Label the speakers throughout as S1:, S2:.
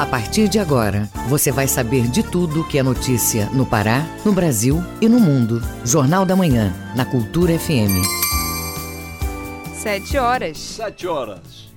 S1: A partir de agora, você vai saber de tudo que é notícia no Pará, no Brasil e no mundo. Jornal da Manhã, na Cultura FM.
S2: Sete horas.
S3: Sete horas.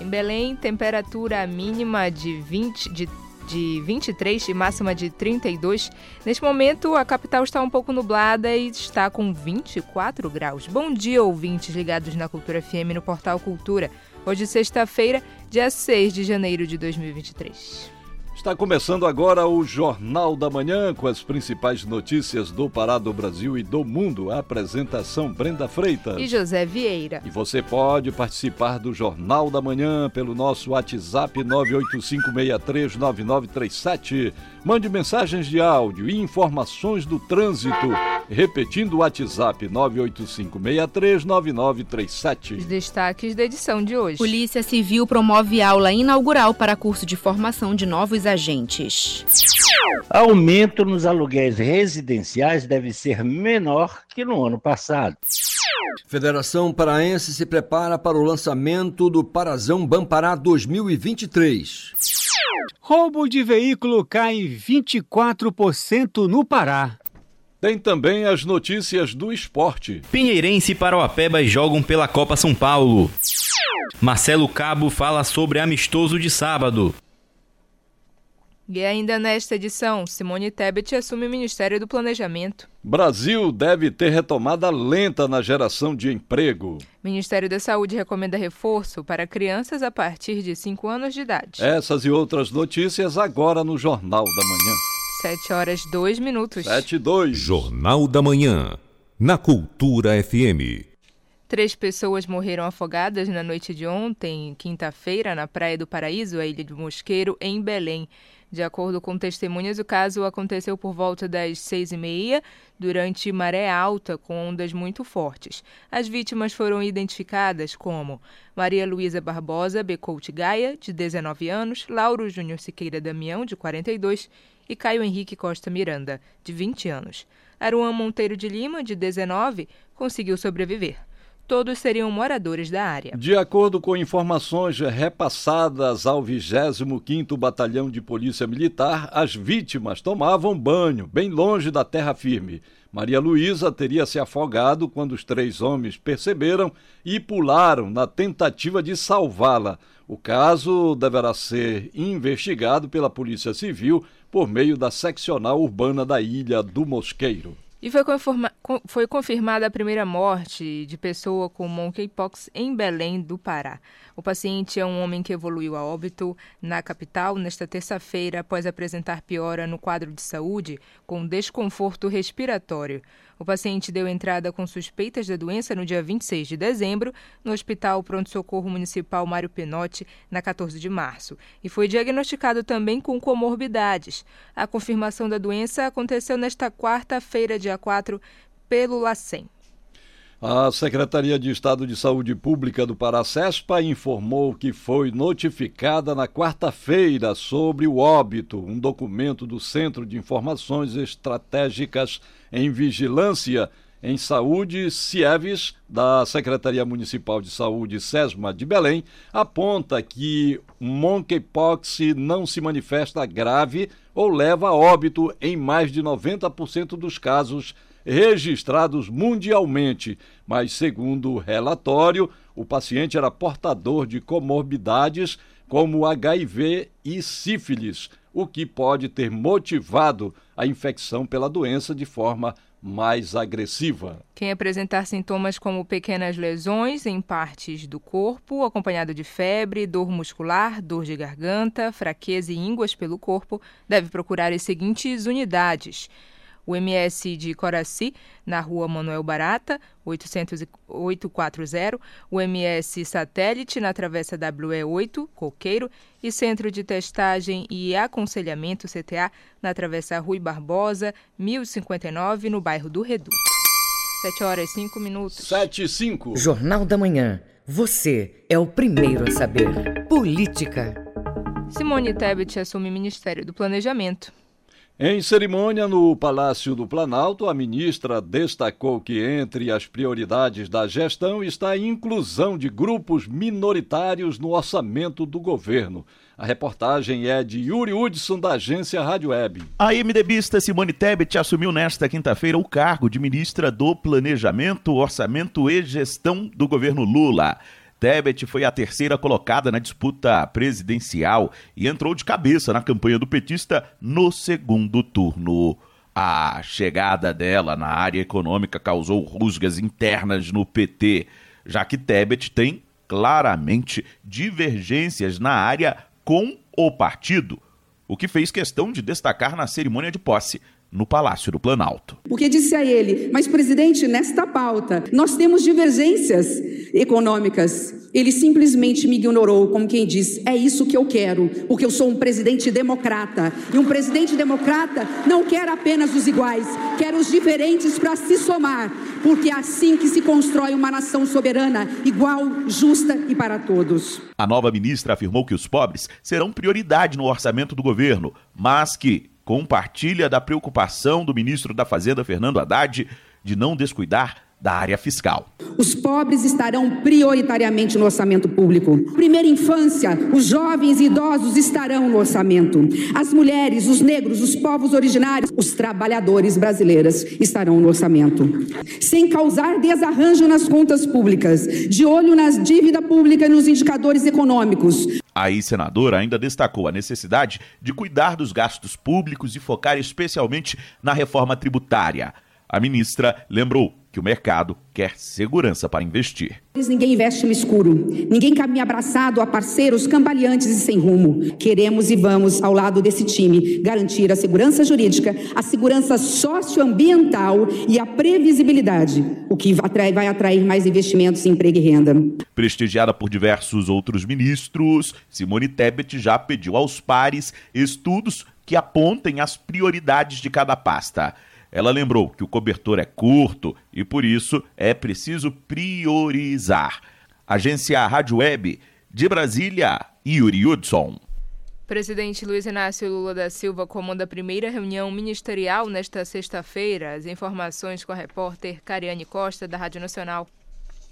S2: Em Belém, temperatura mínima de 20, de de 23 e máxima de 32. Neste momento, a capital está um pouco nublada e está com 24 graus. Bom dia, ouvintes ligados na Cultura FM no Portal Cultura. Hoje, sexta-feira, dia 6 de janeiro de 2023.
S3: Está começando agora o Jornal da Manhã com as principais notícias do Pará, do Brasil e do mundo. A apresentação Brenda Freitas
S2: e José Vieira.
S3: E você pode participar do Jornal da Manhã pelo nosso WhatsApp 985639937. Mande mensagens de áudio e informações do trânsito. Repetindo o WhatsApp 985639937.
S2: Os destaques da edição de hoje.
S4: Polícia Civil promove aula inaugural para curso de formação de novos agentes.
S5: Aumento nos aluguéis residenciais deve ser menor que no ano passado.
S6: Federação Paraense se prepara para o lançamento do Parazão Bampará 2023.
S7: Roubo de veículo cai 24% no Pará.
S3: Tem também as notícias do esporte.
S8: Pinheirense e Parauapebas jogam pela Copa São Paulo. Marcelo Cabo fala sobre amistoso de sábado.
S2: E ainda nesta edição, Simone Tebet assume o Ministério do Planejamento.
S3: Brasil deve ter retomada lenta na geração de emprego.
S2: Ministério da Saúde recomenda reforço para crianças a partir de 5 anos de idade.
S3: Essas e outras notícias agora no Jornal da Manhã.
S2: 7 horas 2 minutos.
S3: 7 e 2.
S9: Jornal da Manhã, na Cultura FM.
S2: Três pessoas morreram afogadas na noite de ontem, quinta-feira, na Praia do Paraíso, a Ilha do Mosqueiro, em Belém. De acordo com testemunhas, o caso aconteceu por volta das seis e meia, durante maré alta, com ondas muito fortes. As vítimas foram identificadas como Maria Luísa Barbosa Becoute Gaia, de 19 anos, Lauro Júnior Siqueira Damião, de 42, e Caio Henrique Costa Miranda, de 20 anos. Aruan Monteiro de Lima, de 19, conseguiu sobreviver todos seriam moradores da área.
S3: De acordo com informações repassadas ao 25º Batalhão de Polícia Militar, as vítimas tomavam banho bem longe da terra firme. Maria Luísa teria se afogado quando os três homens perceberam e pularam na tentativa de salvá-la. O caso deverá ser investigado pela Polícia Civil por meio da seccional urbana da Ilha do Mosqueiro.
S2: E foi, foi, confirmada a primeira morte de pessoa com monkeypox em Belém do Pará. O paciente é um homem que evoluiu a óbito na capital nesta terça-feira após apresentar piora no quadro de saúde com desconforto respiratório. O paciente deu entrada com suspeitas da doença no dia 26 de dezembro no Hospital Pronto-Socorro Municipal Mário Penotti, na 14 de março, e foi diagnosticado também com comorbidades. A confirmação da doença aconteceu nesta quarta-feira, dia 4, pelo LACEN.
S3: A Secretaria de Estado de Saúde Pública do Paracespa informou que foi notificada na quarta-feira sobre o óbito, um documento do Centro de Informações Estratégicas em Vigilância em Saúde, CIEVES, da Secretaria Municipal de Saúde, SESMA de Belém, aponta que monkeypox não se manifesta grave ou leva a óbito em mais de 90% dos casos registrados mundialmente, mas, segundo o relatório, o paciente era portador de comorbidades como HIV e sífilis, o que pode ter motivado a infecção pela doença de forma mais agressiva.
S2: Quem apresentar sintomas como pequenas lesões em partes do corpo, acompanhado de febre, dor muscular, dor de garganta, fraqueza e ínguas pelo corpo, deve procurar as seguintes unidades: o MS de Coraci, na rua Manuel Barata, 840, o MS Satélite, na Travessa WE8, Coqueiro, e Centro de Testagem e Aconselhamento CTA, na Travessa Rui Barbosa, 1059, no bairro do Reduto. 7 horas e 5 minutos.
S3: 7 e 5.
S1: Jornal da Manhã. Você é o primeiro a saber. Política.
S2: Simone Tebet assume Ministério do Planejamento.
S3: Em cerimônia no Palácio do Planalto, a ministra destacou que entre as prioridades da gestão está a inclusão de grupos minoritários no orçamento do governo. A reportagem é de Yuri Hudson, da agência Rádio Web.
S10: A MDBista Simone Tebet assumiu nesta quinta-feira o cargo de ministra do Planejamento, Orçamento e Gestão do governo Lula. Tebet foi a terceira colocada na disputa presidencial e entrou de cabeça na campanha do petista no segundo turno. A chegada dela na área econômica causou rusgas internas no PT, já que Tebet tem claramente divergências na área com o partido, o que fez questão de destacar na cerimônia de posse no Palácio do Planalto.
S11: Porque disse a ele: Mas, presidente, nesta pauta nós temos divergências econômicas. Ele simplesmente me ignorou, como quem diz: É isso que eu quero, porque eu sou um presidente democrata. E um presidente democrata não quer apenas os iguais, quer os diferentes para se somar, porque é assim que se constrói uma nação soberana, igual, justa e para todos.
S10: A nova ministra afirmou que os pobres serão prioridade no orçamento do governo, mas que compartilha da preocupação do ministro da Fazenda, Fernando Haddad, de não descuidar da área fiscal.
S11: Os pobres estarão prioritariamente no orçamento público. Primeira infância, os jovens e idosos estarão no orçamento. As mulheres, os negros, os povos originários, os trabalhadores brasileiros estarão no orçamento. Sem causar desarranjo nas contas públicas, de olho nas dívida pública e nos indicadores econômicos.
S10: A senadora ainda destacou a necessidade de cuidar dos gastos públicos e focar especialmente na reforma tributária. A ministra lembrou que o mercado quer segurança para investir.
S11: Ninguém investe no escuro, ninguém caminha abraçado a parceiros cambaleantes e sem rumo. Queremos e vamos, ao lado desse time, garantir a segurança jurídica, a segurança socioambiental e a previsibilidade, o que vai atrair mais investimentos em emprego e renda.
S10: Prestigiada por diversos outros ministros, Simone Tebet já pediu aos pares estudos que apontem as prioridades de cada pasta. Ela lembrou que o cobertor é curto e por isso é preciso priorizar. Agência Rádio Web de Brasília, Yuri Hudson.
S2: Presidente Luiz Inácio Lula da Silva comanda a primeira reunião ministerial nesta sexta-feira. As informações com a repórter Cariane Costa, da Rádio Nacional.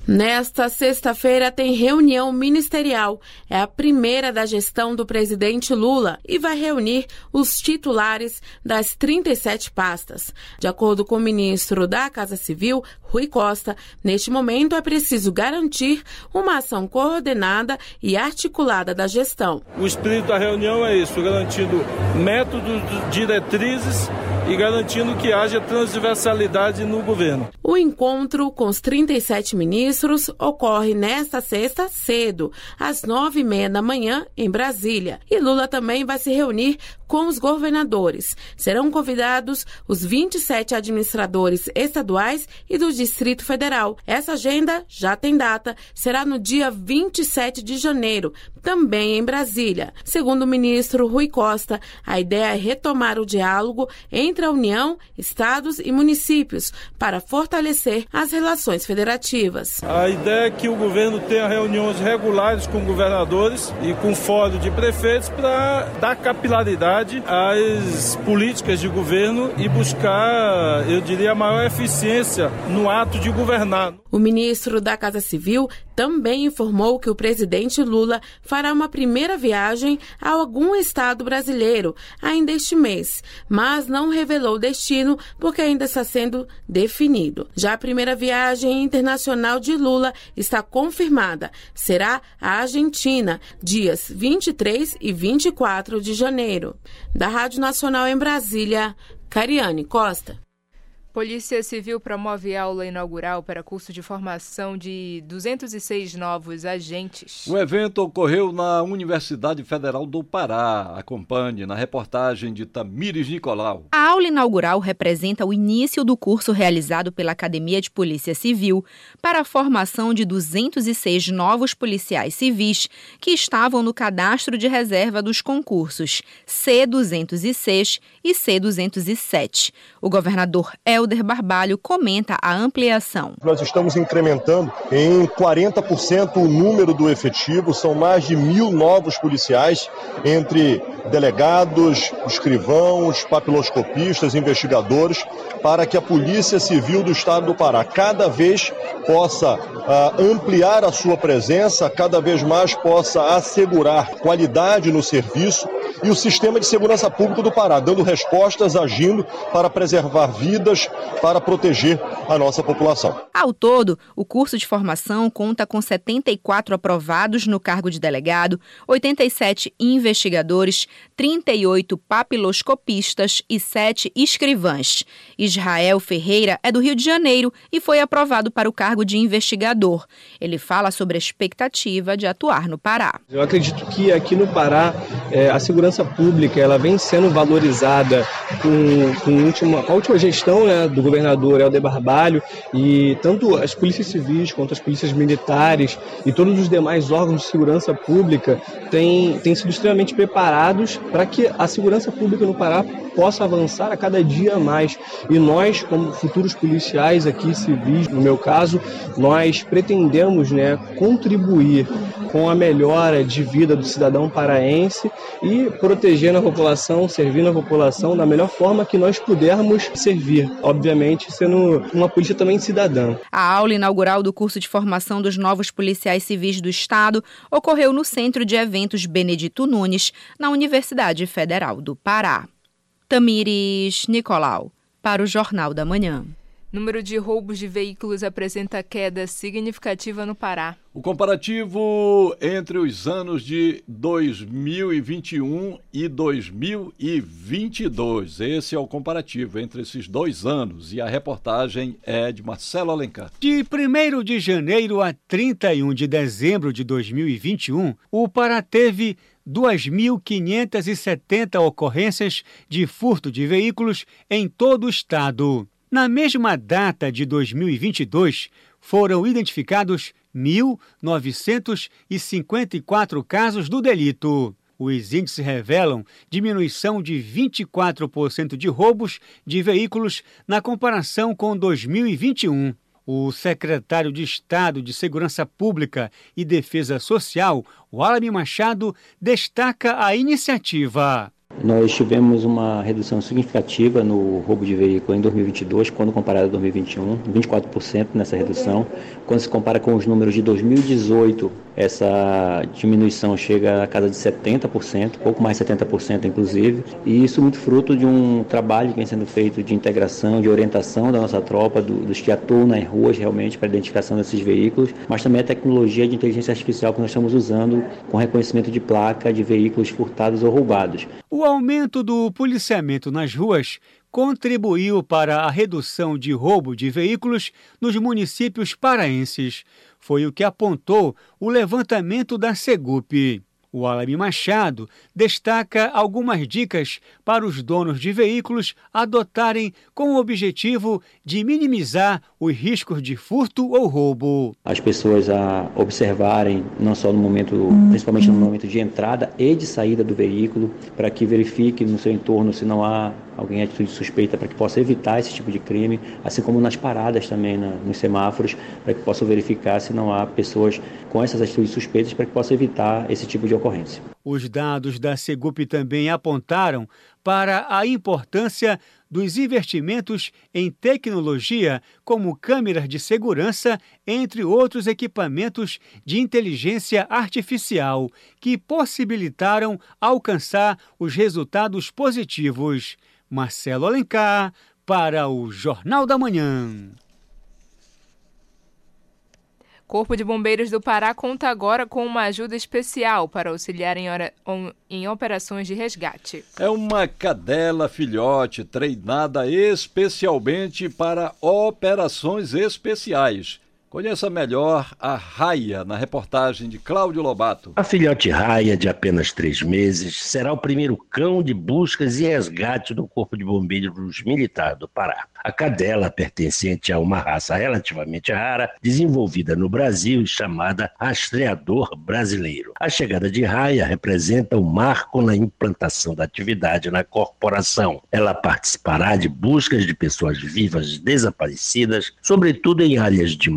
S12: Nesta sexta-feira tem reunião ministerial. É a primeira da gestão do presidente Lula e vai reunir os titulares das 37 pastas. De acordo com o ministro da Casa Civil, Rui Costa, neste momento é preciso garantir uma ação coordenada e articulada da gestão.
S13: O espírito da reunião é isso, garantindo métodos, diretrizes e garantindo que haja transversalidade no governo.
S12: O encontro com os 37 ministros ocorre nesta sexta cedo, às nove e meia da manhã, em Brasília. E Lula também vai se reunir com os governadores. Serão convidados os 27 administradores estaduais e do Distrito Federal. Essa agenda já tem data, será no dia 27 de janeiro, também em Brasília. Segundo o ministro Rui Costa, a ideia é retomar o diálogo entre a União, estados e municípios para fortalecer as relações federativas.
S13: A ideia é que o governo tenha reuniões regulares com governadores e com fórum de prefeitos para dar capilaridade às políticas de governo e buscar, eu diria, a maior eficiência no ato de governar.
S12: O ministro da Casa Civil também informou que o presidente Lula fará uma primeira viagem a algum estado brasileiro ainda este mês, mas não revelou o destino porque ainda está sendo definido. Já a primeira viagem internacional de Lula está confirmada. Será a Argentina, dias 23 e 24 de janeiro. Da Rádio Nacional em Brasília, Cariane Costa.
S2: Polícia Civil promove aula inaugural para curso de formação de 206 novos agentes.
S3: O evento ocorreu na Universidade Federal do Pará. Acompanhe na reportagem de Tamires Nicolau.
S4: A aula inaugural representa o início do curso realizado pela Academia de Polícia Civil para a formação de 206 novos policiais civis que estavam no cadastro de reserva dos concursos C206 e C207. O governador Helder Helder Barbalho comenta a ampliação.
S14: Nós estamos incrementando em 40% o número do efetivo, são mais de mil novos policiais, entre delegados, escrivãos, papiloscopistas, investigadores, para que a Polícia Civil do Estado do Pará cada vez possa uh, ampliar a sua presença, cada vez mais possa assegurar qualidade no serviço e o sistema de segurança pública do Pará, dando respostas, agindo para preservar vidas, para proteger a nossa população.
S4: Ao todo, o curso de formação conta com 74 aprovados no cargo de delegado, 87 investigadores, 38 papiloscopistas e 7 escrivãs. Israel Ferreira é do Rio de Janeiro e foi aprovado para o cargo de investigador. Ele fala sobre a expectativa de atuar no Pará.
S15: Eu acredito que aqui no Pará é, a segurança pública ela vem sendo valorizada com, com, última, com a última gestão né, do governador Helder Barbalho e tanto as polícias civis quanto as polícias militares e todos os demais órgãos de segurança pública têm, têm sido extremamente preparados para que a segurança pública no Pará possa avançar a cada dia mais. E nós, como futuros policiais aqui civis, no meu caso, nós pretendemos né, contribuir com a melhora de vida do cidadão paraense e protegendo a população, servindo a população da melhor forma que nós pudermos servir, obviamente sendo uma polícia também cidadã.
S4: A aula inaugural do curso de formação dos novos policiais civis do Estado ocorreu no Centro de Eventos Benedito Nunes, na Universidade Federal do Pará. Tamires Nicolau, para o Jornal da Manhã.
S2: Número de roubos de veículos apresenta queda significativa no Pará.
S3: O comparativo entre os anos de 2021 e 2022. Esse é o comparativo entre esses dois anos e a reportagem é de Marcelo Alencar.
S16: De 1 de janeiro a 31 de dezembro de 2021, o Pará teve 2.570 ocorrências de furto de veículos em todo o estado. Na mesma data de 2022, foram identificados 1.954 casos do delito. Os índices revelam diminuição de 24% de roubos de veículos na comparação com 2021. O secretário de Estado de Segurança Pública e Defesa Social, Wallace Machado, destaca a iniciativa.
S17: Nós tivemos uma redução significativa no roubo de veículo em 2022, quando comparado a 2021, 24% nessa redução. Quando se compara com os números de 2018, essa diminuição chega a casa de 70%, pouco mais de 70% inclusive, e isso muito fruto de um trabalho que vem sendo feito de integração, de orientação da nossa tropa, do, dos que atuam nas ruas realmente para a identificação desses veículos, mas também a tecnologia de inteligência artificial que nós estamos usando com reconhecimento de placa de veículos furtados ou roubados.
S16: O aumento do policiamento nas ruas contribuiu para a redução de roubo de veículos nos municípios paraenses. Foi o que apontou o levantamento da Segup. O Alami Machado destaca algumas dicas para os donos de veículos adotarem com o objetivo de minimizar os riscos de furto ou roubo.
S17: As pessoas a observarem, não só no momento, principalmente no momento de entrada e de saída do veículo, para que verifique no seu entorno se não há alguém em atitude suspeita para que possa evitar esse tipo de crime, assim como nas paradas também, na, nos semáforos, para que possam verificar se não há pessoas com essas atitudes suspeitas para que possa evitar esse tipo de ocorrência.
S16: Os dados da Segup também apontaram para a importância dos investimentos em tecnologia, como câmeras de segurança, entre outros equipamentos de inteligência artificial, que possibilitaram alcançar os resultados positivos. Marcelo Alencar, para o Jornal da Manhã.
S2: Corpo de Bombeiros do Pará conta agora com uma ajuda especial para auxiliar em, hora, em, operações de resgate.
S3: É uma cadela filhote treinada especialmente para operações especiais. Conheça melhor a Raia na reportagem de Cláudio Lobato.
S18: A filhote Raia, de apenas três meses, será o primeiro cão de buscas e resgate do Corpo de Bombeiros Militar do Pará. A cadela, pertencente a uma raça relativamente rara, desenvolvida no Brasil chamada rastreador brasileiro. A chegada de Raia representa um marco na implantação da atividade na corporação. Ela participará de buscas de pessoas vivas desaparecidas, sobretudo em áreas de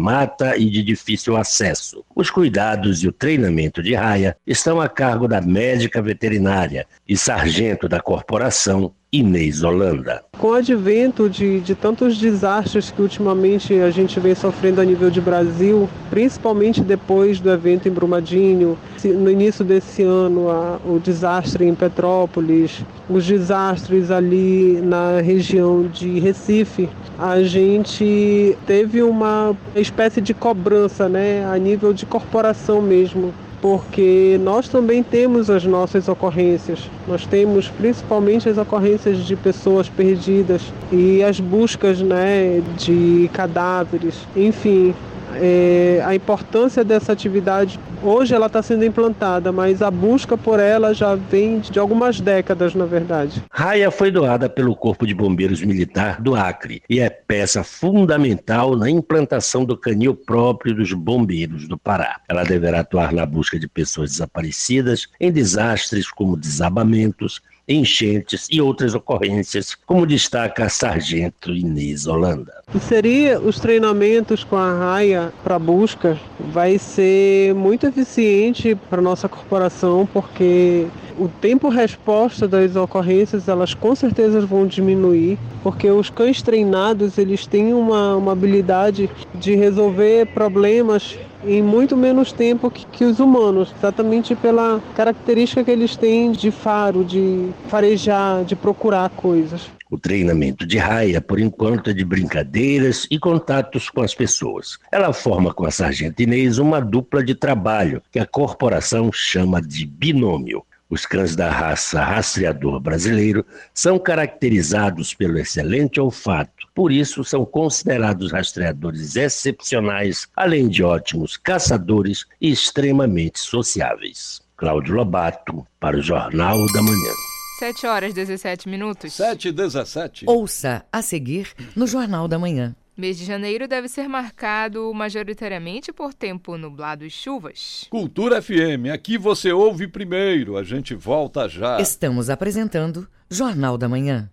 S18: e de difícil acesso. Os cuidados e o treinamento de Raia estão a cargo da médica veterinária e sargento da corporação, Inês Holanda.
S19: Com o advento de, de tantos desastres que ultimamente a gente vem sofrendo a nível de Brasil, principalmente depois do evento em Brumadinho, no início desse ano, a, o desastre em Petrópolis, os desastres ali na região de Recife, a gente teve uma espécie de cobrança, né, a nível de corporação mesmo porque nós também temos as nossas ocorrências. Nós temos principalmente as ocorrências de pessoas perdidas e as buscas né, de cadáveres. Enfim, é, a importância dessa atividade hoje ela está sendo implantada, mas a busca por ela já vem de algumas décadas, na verdade.
S18: Raia foi doada pelo Corpo de Bombeiros Militar do Acre e é peça fundamental na implantação do canil próprio dos bombeiros do Pará. Ela deverá atuar na busca de pessoas desaparecidas em desastres como desabamentos, enchentes e outras ocorrências, como destaca a sargento Inês Holanda.
S19: Seria os treinamentos com a raia para busca vai ser muito eficiente para nossa corporação porque o tempo resposta das ocorrências elas com certeza vão diminuir porque os cães treinados eles têm uma, uma habilidade de resolver problemas em muito menos tempo que, que, os humanos, exatamente pela característica que eles têm de faro, de farejar, de procurar coisas.
S18: O treinamento de raia, por enquanto, é de brincadeiras e contatos com as pessoas. Ela forma com a sargento Inês uma dupla de trabalho que a corporação chama de binômio. Os cães da raça rastreador brasileiro são caracterizados pelo excelente olfato, por isso são considerados rastreadores excepcionais, além de ótimos caçadores e extremamente sociáveis. Cláudio Lobato, para o Jornal da Manhã.
S2: 7 horas 17 minutos.
S3: 7 e 17.
S1: Ouça a seguir no Jornal da Manhã.
S2: Mês de janeiro deve ser marcado majoritariamente por tempo nublado e chuvas.
S3: Cultura FM, aqui você ouve primeiro, a gente volta já.
S1: Estamos apresentando Jornal da Manhã.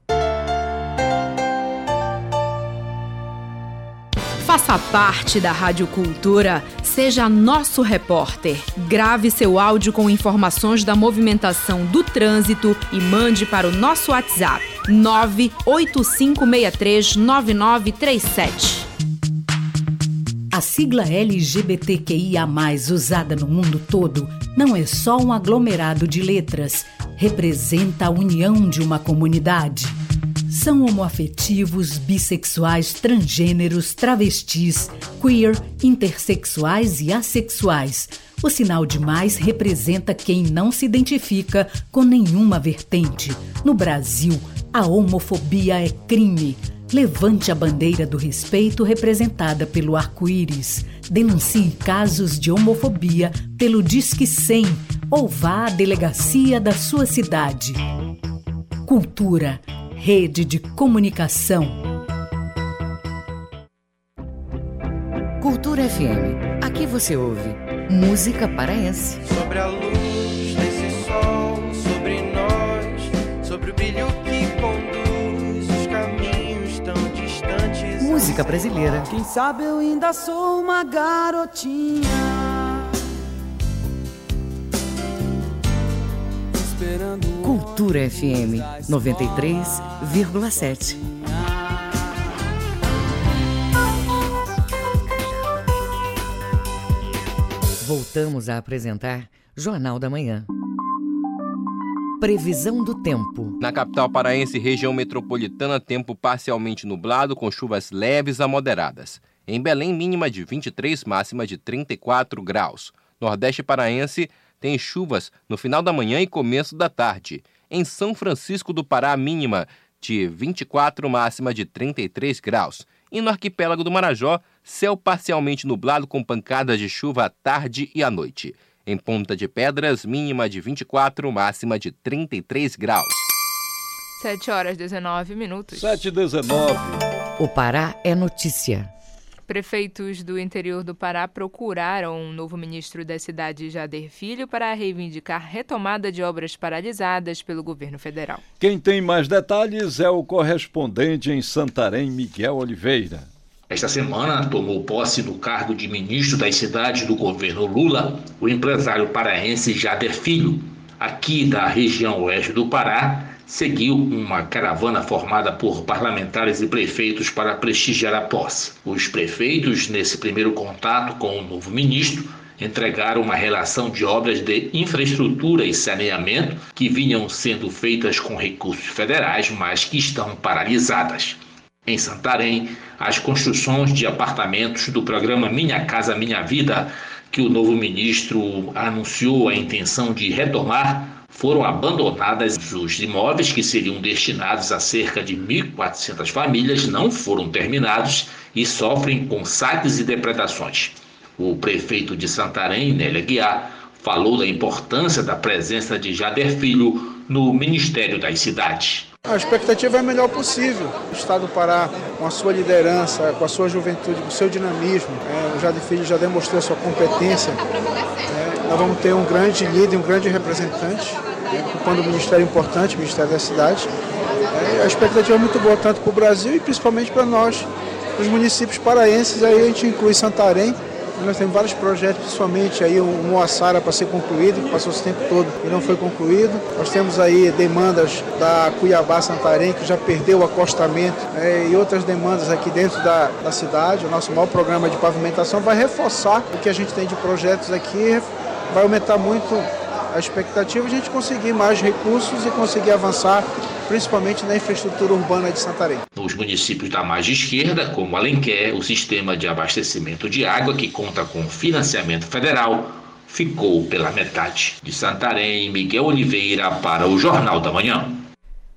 S4: Faça parte da Rádio Cultura, seja nosso repórter. Grave seu áudio com informações da movimentação do trânsito e mande para o nosso WhatsApp 985639937.
S20: A sigla LGBTQIA, usada no mundo todo, não é só um aglomerado de letras, representa a união de uma comunidade. São homoafetivos, bissexuais, transgêneros, travestis, queer, intersexuais e assexuais. O sinal de mais representa quem não se identifica com nenhuma vertente. No Brasil, a homofobia é crime. Levante a bandeira do respeito representada pelo arco-íris. Denuncie casos de homofobia pelo Disque 100 ou vá à delegacia da sua cidade. Cultura Rede de Comunicação.
S1: Cultura FM. Aqui você ouve música paraense.
S21: Sobre a luz
S1: Música brasileira.
S22: Quem sabe eu ainda sou uma garotinha.
S1: Cultura FM 93,7. Voltamos a apresentar Jornal da Manhã. Previsão do tempo.
S8: Na capital paraense, região metropolitana, tempo parcialmente nublado com chuvas leves a moderadas. Em Belém, mínima de 23, máxima de 34 graus. Nordeste paraense, tem chuvas no final da manhã e começo da tarde. Em São Francisco do Pará, mínima de 24, máxima de 33 graus. E no arquipélago do Marajó, céu parcialmente nublado com pancadas de chuva à tarde e à noite. Em Ponta de Pedras, mínima de 24, máxima de 33 graus.
S2: 7 horas 19 minutos.
S3: 7 e 19.
S1: O Pará é notícia.
S2: Prefeitos do interior do Pará procuraram um novo ministro da cidade, Jader Filho, para reivindicar retomada de obras paralisadas pelo governo federal.
S3: Quem tem mais detalhes é o correspondente em Santarém, Miguel Oliveira.
S23: Esta semana tomou posse no cargo de ministro das cidades do governo Lula o empresário paraense Jader Filho, aqui da região oeste do Pará, seguiu uma caravana formada por parlamentares e prefeitos para prestigiar a posse. Os prefeitos, nesse primeiro contato com o novo ministro, entregaram uma relação de obras de infraestrutura e saneamento que vinham sendo feitas com recursos federais, mas que estão paralisadas. Em Santarém, as construções de apartamentos do programa Minha Casa Minha Vida, que o novo ministro anunciou a intenção de retomar, foram abandonadas. Os imóveis que seriam destinados a cerca de 1.400 famílias não foram terminados e sofrem com saques e depredações. O prefeito de Santarém, Nélia Guiar, falou da importância da presença de Jader Filho no Ministério das Cidades.
S24: A expectativa é a melhor possível. O Estado do Pará, com a sua liderança, com a sua juventude, com o seu dinamismo, é, o Jader Filho já demonstrou a sua competência. É, nós vamos ter um grande líder, um grande representante, né, ocupando um ministério importante, o Ministério da Cidade. É, a expectativa é muito boa, tanto para o Brasil e principalmente para nós, os municípios paraenses. Aí a gente inclui Santarém, nós temos vários projetos, principalmente aí o Moassara para ser concluído, que passou esse tempo todo e não foi concluído. Nós temos aí demandas da Cuiabá Santarém, que já perdeu o acostamento, é, e outras demandas aqui dentro da, da cidade. O nosso maior programa de pavimentação vai reforçar o que a gente tem de projetos aqui, vai aumentar muito a expectativa de a gente conseguir mais recursos e conseguir avançar principalmente na infraestrutura urbana de Santarém.
S23: Nos municípios da margem esquerda, como Alenquer, o sistema de abastecimento de água, que conta com financiamento federal, ficou pela metade. De Santarém, Miguel Oliveira para o Jornal da Manhã.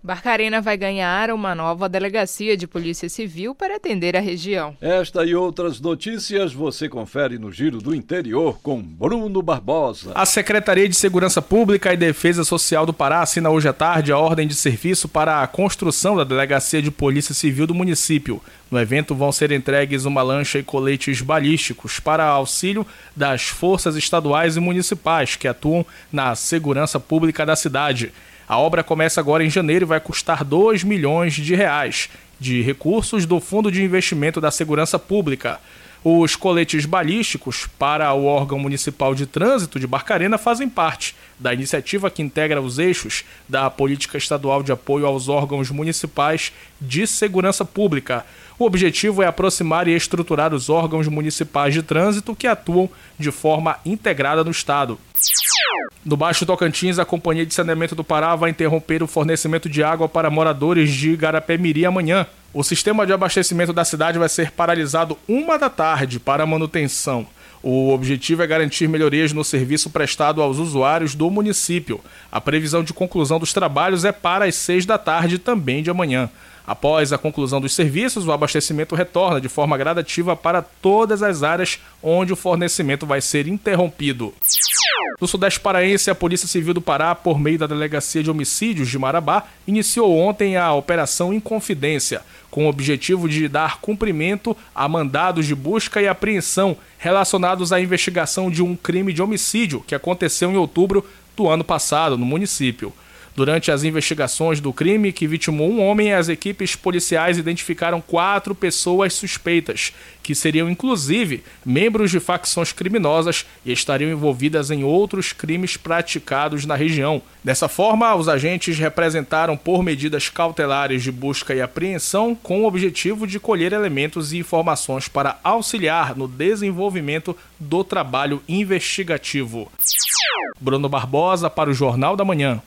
S2: Barcarena vai ganhar uma nova delegacia de polícia civil para atender a região.
S3: Esta e outras notícias você confere no Giro do Interior com Bruno Barbosa.
S25: A Secretaria de Segurança Pública e Defesa Social do Pará assina hoje à tarde a ordem de serviço para a construção da delegacia de polícia civil do município. No evento vão ser entregues uma lancha e coletes balísticos para auxílio das forças estaduais e municipais que atuam na segurança pública da cidade. A obra começa agora em janeiro e vai custar 2 milhões de reais de recursos do Fundo de Investimento da Segurança Pública. Os coletes balísticos para o órgão municipal de trânsito de Barcarena fazem parte da iniciativa que integra os eixos da política estadual de apoio aos órgãos municipais de segurança pública. O objetivo é aproximar e estruturar os órgãos municipais de trânsito que atuam de forma integrada no estado. No Baixo Tocantins, a Companhia de Saneamento do Pará vai interromper o fornecimento de água para moradores de Garapé-Miri amanhã. O sistema de abastecimento da cidade vai ser paralisado uma da tarde para manutenção. O objetivo é garantir melhorias no serviço prestado aos usuários do município. A previsão de conclusão dos trabalhos é para as seis da tarde também de amanhã. Após a conclusão dos serviços, o abastecimento retorna de forma gradativa para todas as áreas onde o fornecimento vai ser interrompido. No Sudeste Paraense, a Polícia Civil do Pará, por meio da Delegacia de Homicídios de Marabá, iniciou ontem a Operação Inconfidência, com o objetivo de dar cumprimento a mandados de busca e apreensão relacionados à investigação de um crime de homicídio que aconteceu em outubro do ano passado no município. Durante as investigações do crime que vitimou um homem, as equipes policiais identificaram quatro pessoas suspeitas, que seriam inclusive membros de facções criminosas e estariam envolvidas em outros crimes praticados na região. Dessa forma, os agentes representaram por medidas cautelares de busca e apreensão com o objetivo de colher elementos e informações para auxiliar no desenvolvimento do trabalho investigativo. Bruno Barbosa para o Jornal da Manhã.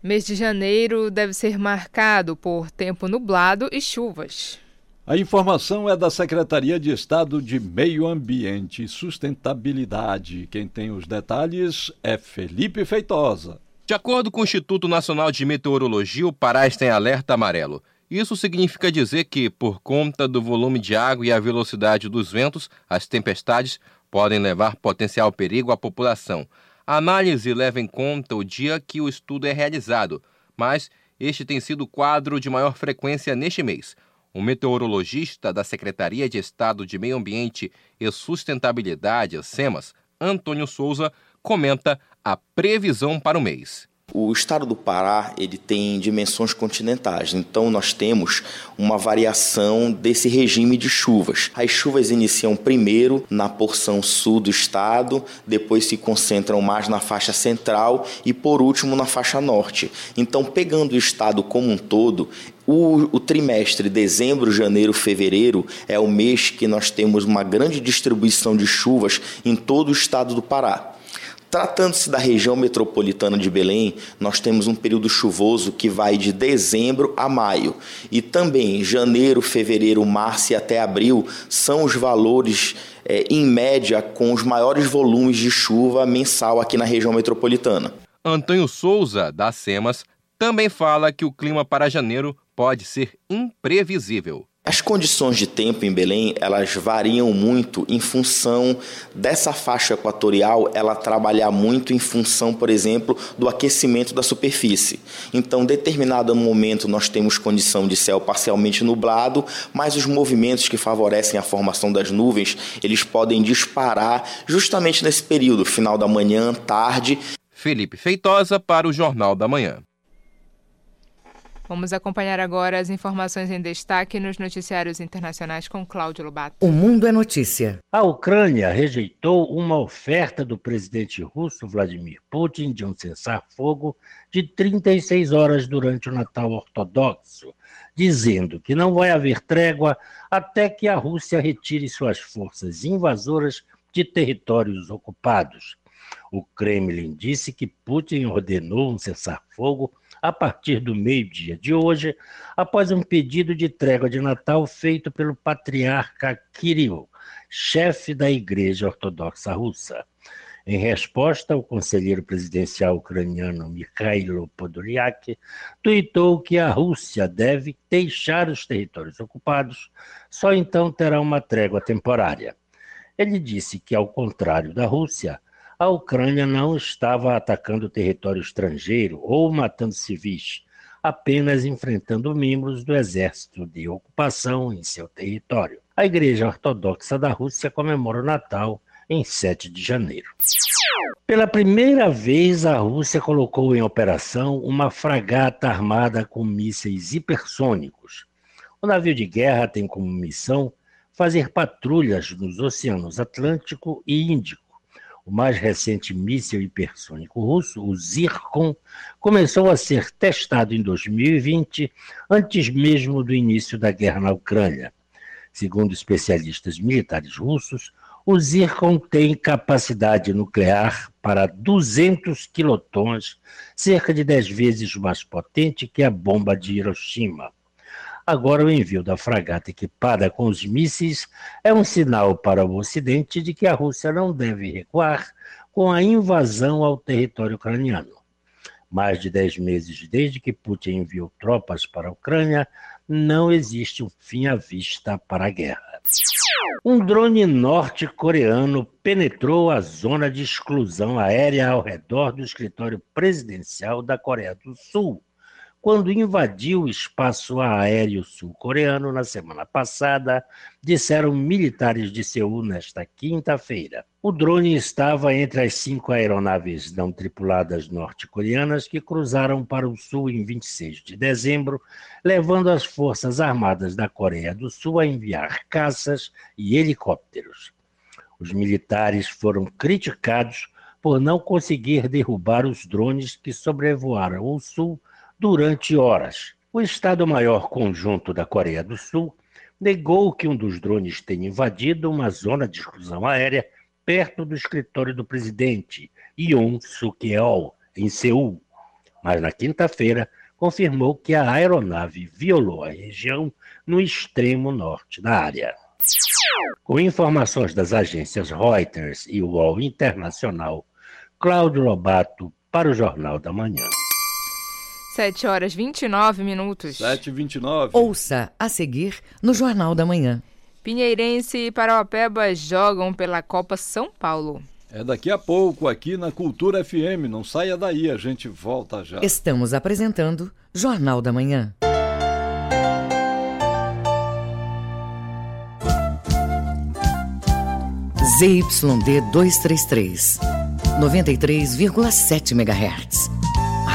S2: Mês de janeiro deve ser marcado por tempo nublado e chuvas.
S3: A informação é da Secretaria de Estado de Meio Ambiente e Sustentabilidade. Quem tem os detalhes é Felipe Feitosa.
S8: De acordo com o Instituto Nacional de Meteorologia, o Pará está em alerta amarelo. Isso significa dizer que, por conta do volume de água e a velocidade dos ventos, as tempestades podem levar potencial perigo à população. A análise leva em conta o dia que o estudo é realizado, mas este tem sido o quadro de maior frequência neste mês. O meteorologista da Secretaria de Estado de Meio Ambiente e Sustentabilidade, SEMAS, Antônio Souza, comenta a previsão para o mês.
S26: O estado do Pará ele tem dimensões continentais, então nós temos uma variação desse regime de chuvas. As chuvas iniciam primeiro na porção sul do estado, depois se concentram mais na faixa central e por último na faixa norte. Então, pegando o estado como um todo, o, o, trimestre dezembro, janeiro, fevereiro é o mês que nós temos uma grande distribuição de chuvas em todo o estado do Pará. Tratando-se da região metropolitana de Belém, nós temos um período chuvoso que vai de dezembro a maio. E também janeiro, fevereiro, março e até abril são os valores, é, em média, com os maiores volumes de chuva mensal aqui na região metropolitana.
S8: Antônio Souza, da SEMAS, também fala que o clima para janeiro pode ser imprevisível.
S26: As condições de tempo em Belém, elas variam muito em função dessa faixa equatorial, ela trabalhar muito em função, por exemplo, do aquecimento da superfície. Então, determinado momento nós temos condição de céu parcialmente nublado, mas os movimentos que favorecem a formação das nuvens, eles podem disparar justamente nesse período, final da manhã, tarde.
S8: Felipe Feitosa para o Jornal da Manhã.
S2: Vamos acompanhar agora as informações em destaque nos noticiários internacionais com Cláudio Lobato.
S1: O Mundo é Notícia.
S18: A Ucrânia rejeitou uma oferta do presidente russo Vladimir Putin de um cessar-fogo de 36 horas durante o Natal Ortodoxo, dizendo que não vai haver trégua até que a Rússia retire suas forças invasoras de territórios ocupados. O Kremlin disse que Putin ordenou um cessar-fogo a partir do meio-dia de hoje, após um pedido de trégua de Natal feito pelo patriarca Kirill, chefe da Igreja Ortodoxa Russa. Em resposta, o conselheiro presidencial ucraniano Mikhailo Podolyak tuitou que a Rússia deve deixar os territórios ocupados, só então terá uma trégua temporária. Ele disse que, ao contrário da Rússia, a Ucrânia não estava atacando território estrangeiro ou matando civis, apenas enfrentando membros do exército de ocupação em seu território. A Igreja Ortodoxa da Rússia comemora o Natal em 7 de janeiro. Pela primeira vez, a Rússia colocou em operação uma fragata armada com mísseis hipersônicos. O navio de guerra tem como missão fazer patrulhas nos oceanos Atlântico e Índico o mais recente míssil hipersônico russo, o Zircon, começou a ser testado em 2020, antes mesmo do início da guerra na Ucrânia. Segundo especialistas militares russos, o Zircon tem capacidade nuclear para 200 quilotons, cerca de 10 vezes mais potente que a bomba de Hiroshima. Agora, o envio da fragata equipada com os mísseis é um sinal para o Ocidente de que a Rússia não deve recuar com a invasão ao território ucraniano. Mais de dez meses desde que Putin enviou tropas para a Ucrânia, não existe um fim à vista para a guerra. Um drone norte-coreano penetrou a zona de exclusão aérea ao redor do escritório presidencial da Coreia do Sul quando invadiu o espaço aéreo sul-coreano na semana passada, disseram militares de Seul nesta quinta-feira. O drone estava entre as cinco aeronaves não tripuladas norte-coreanas que cruzaram para o sul em 26 de dezembro, levando as Forças Armadas da Coreia do Sul a enviar caças e helicópteros. Os militares foram criticados por não conseguir derrubar os drones que sobrevoaram o sul durante horas. O Estado-Maior Conjunto da Coreia do Sul negou que um dos drones tenha invadido uma zona de exclusão aérea perto do escritório do presidente, Yoon Suk-yeol, em Seul. Mas na quinta-feira confirmou que a aeronave violou a região no extremo norte da área. Com informações das agências Reuters e UOL Internacional, Cláudio Lobato para o Jornal da Manhã.
S2: 7 horas 29 minutos.
S3: 7 e 29
S1: Ouça a seguir no Jornal da Manhã.
S2: Pinheirense e Parauapebas jogam pela Copa São Paulo.
S3: É daqui a pouco aqui na Cultura FM. Não saia daí, a gente volta já.
S1: Estamos apresentando Jornal da Manhã. ZYD 233, 93,7 MHz.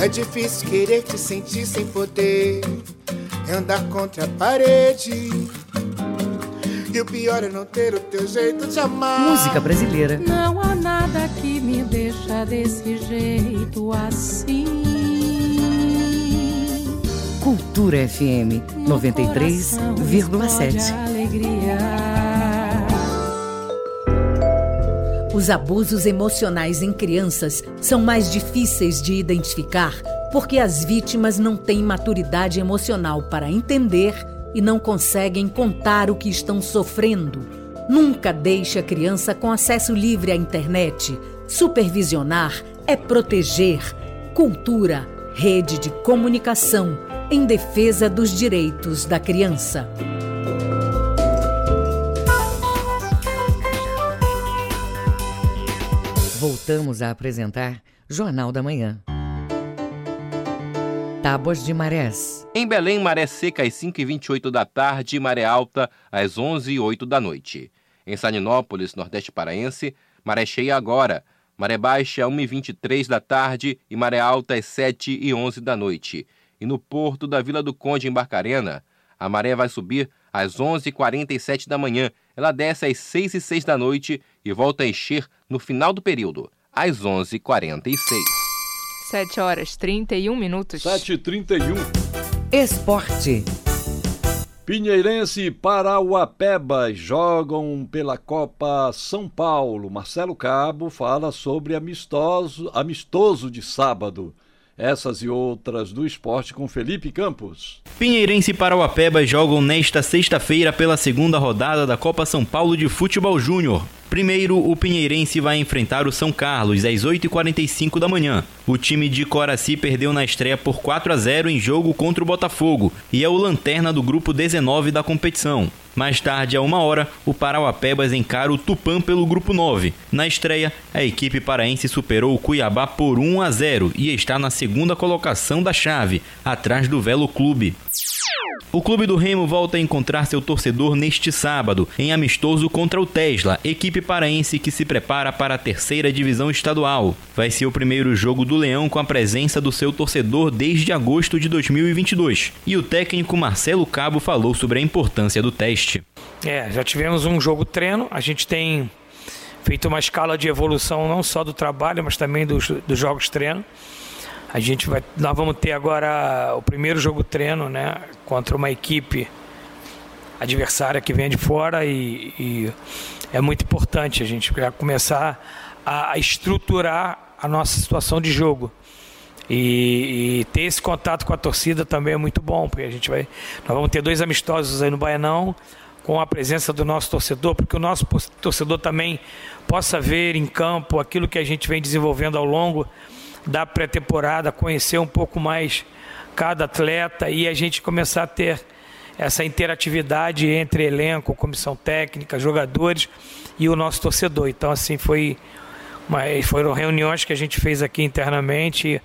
S27: É difícil querer te sentir sem poder. É andar contra a parede. E o pior é não ter o teu jeito de amar.
S1: Música brasileira.
S28: Não há nada que me deixa desse jeito assim.
S1: Cultura FM 93,7.
S20: Os abusos emocionais em crianças são mais difíceis de identificar porque as vítimas não têm maturidade emocional para entender e não conseguem contar o que estão sofrendo. Nunca deixe a criança com acesso livre à internet. Supervisionar é proteger. Cultura, rede de comunicação em defesa dos direitos da criança.
S1: Voltamos a apresentar Jornal da Manhã. Tábuas de marés.
S8: Em Belém, maré seca às 5h28 da tarde e maré alta às 11h08 da noite. Em Saninópolis, Nordeste Paraense, maré cheia agora, maré baixa às 1h23 da tarde e maré alta às 7h11 da noite. E no porto da Vila do Conde, em Barcarena, a maré vai subir às 11h47 da manhã, ela desce às 6h06 da noite e volta a encher no final do período, às 11h46.
S2: 7 horas 31 minutos.
S3: 7 e 31
S1: Esporte.
S3: Pinheirense e Parauapebas jogam pela Copa São Paulo. Marcelo Cabo fala sobre amistoso, amistoso de sábado. Essas e outras do esporte com Felipe Campos.
S29: Pinheirense e Parauapebas jogam nesta sexta-feira pela segunda rodada da Copa São Paulo de Futebol Júnior. Primeiro, o Pinheirense vai enfrentar o São Carlos às 8h45 da manhã. O time de Coraci perdeu na estreia por 4 a 0 em jogo contra o Botafogo e é o lanterna do grupo 19 da competição. Mais tarde, a uma hora, o Parauapebas encara o Tupã pelo grupo 9. Na estreia, a equipe paraense superou o Cuiabá por 1 a 0 e está na segunda colocação da chave, atrás do Velo Clube. O Clube do Remo volta a encontrar seu torcedor neste sábado, em amistoso contra o Tesla, equipe paraense que se prepara para a terceira divisão estadual. Vai ser o primeiro jogo do Leão com a presença do seu torcedor desde agosto de 2022. E o técnico Marcelo Cabo falou sobre a importância do teste.
S30: É, já tivemos um jogo treino, a gente tem feito uma escala de evolução não só do trabalho, mas também dos, dos jogos treino. A gente vai, nós vamos ter agora o primeiro jogo treino, né, contra uma equipe adversária que vem de fora e, e é muito importante a gente começar a, a estruturar a nossa situação de jogo. E, e, ter esse contato com a torcida também é muito bom, porque a gente vai. Nós vamos ter dois amistosos aí no Baianão, com a presença do nosso torcedor, porque o nosso torcedor também possa ver em campo aquilo que a gente vem desenvolvendo ao longo da pré-temporada, conhecer um pouco mais cada atleta e a gente começar a ter essa interatividade entre elenco, comissão técnica, jogadores e o nosso torcedor. Então, assim, foi uma, foram reuniões que a gente fez aqui internamente e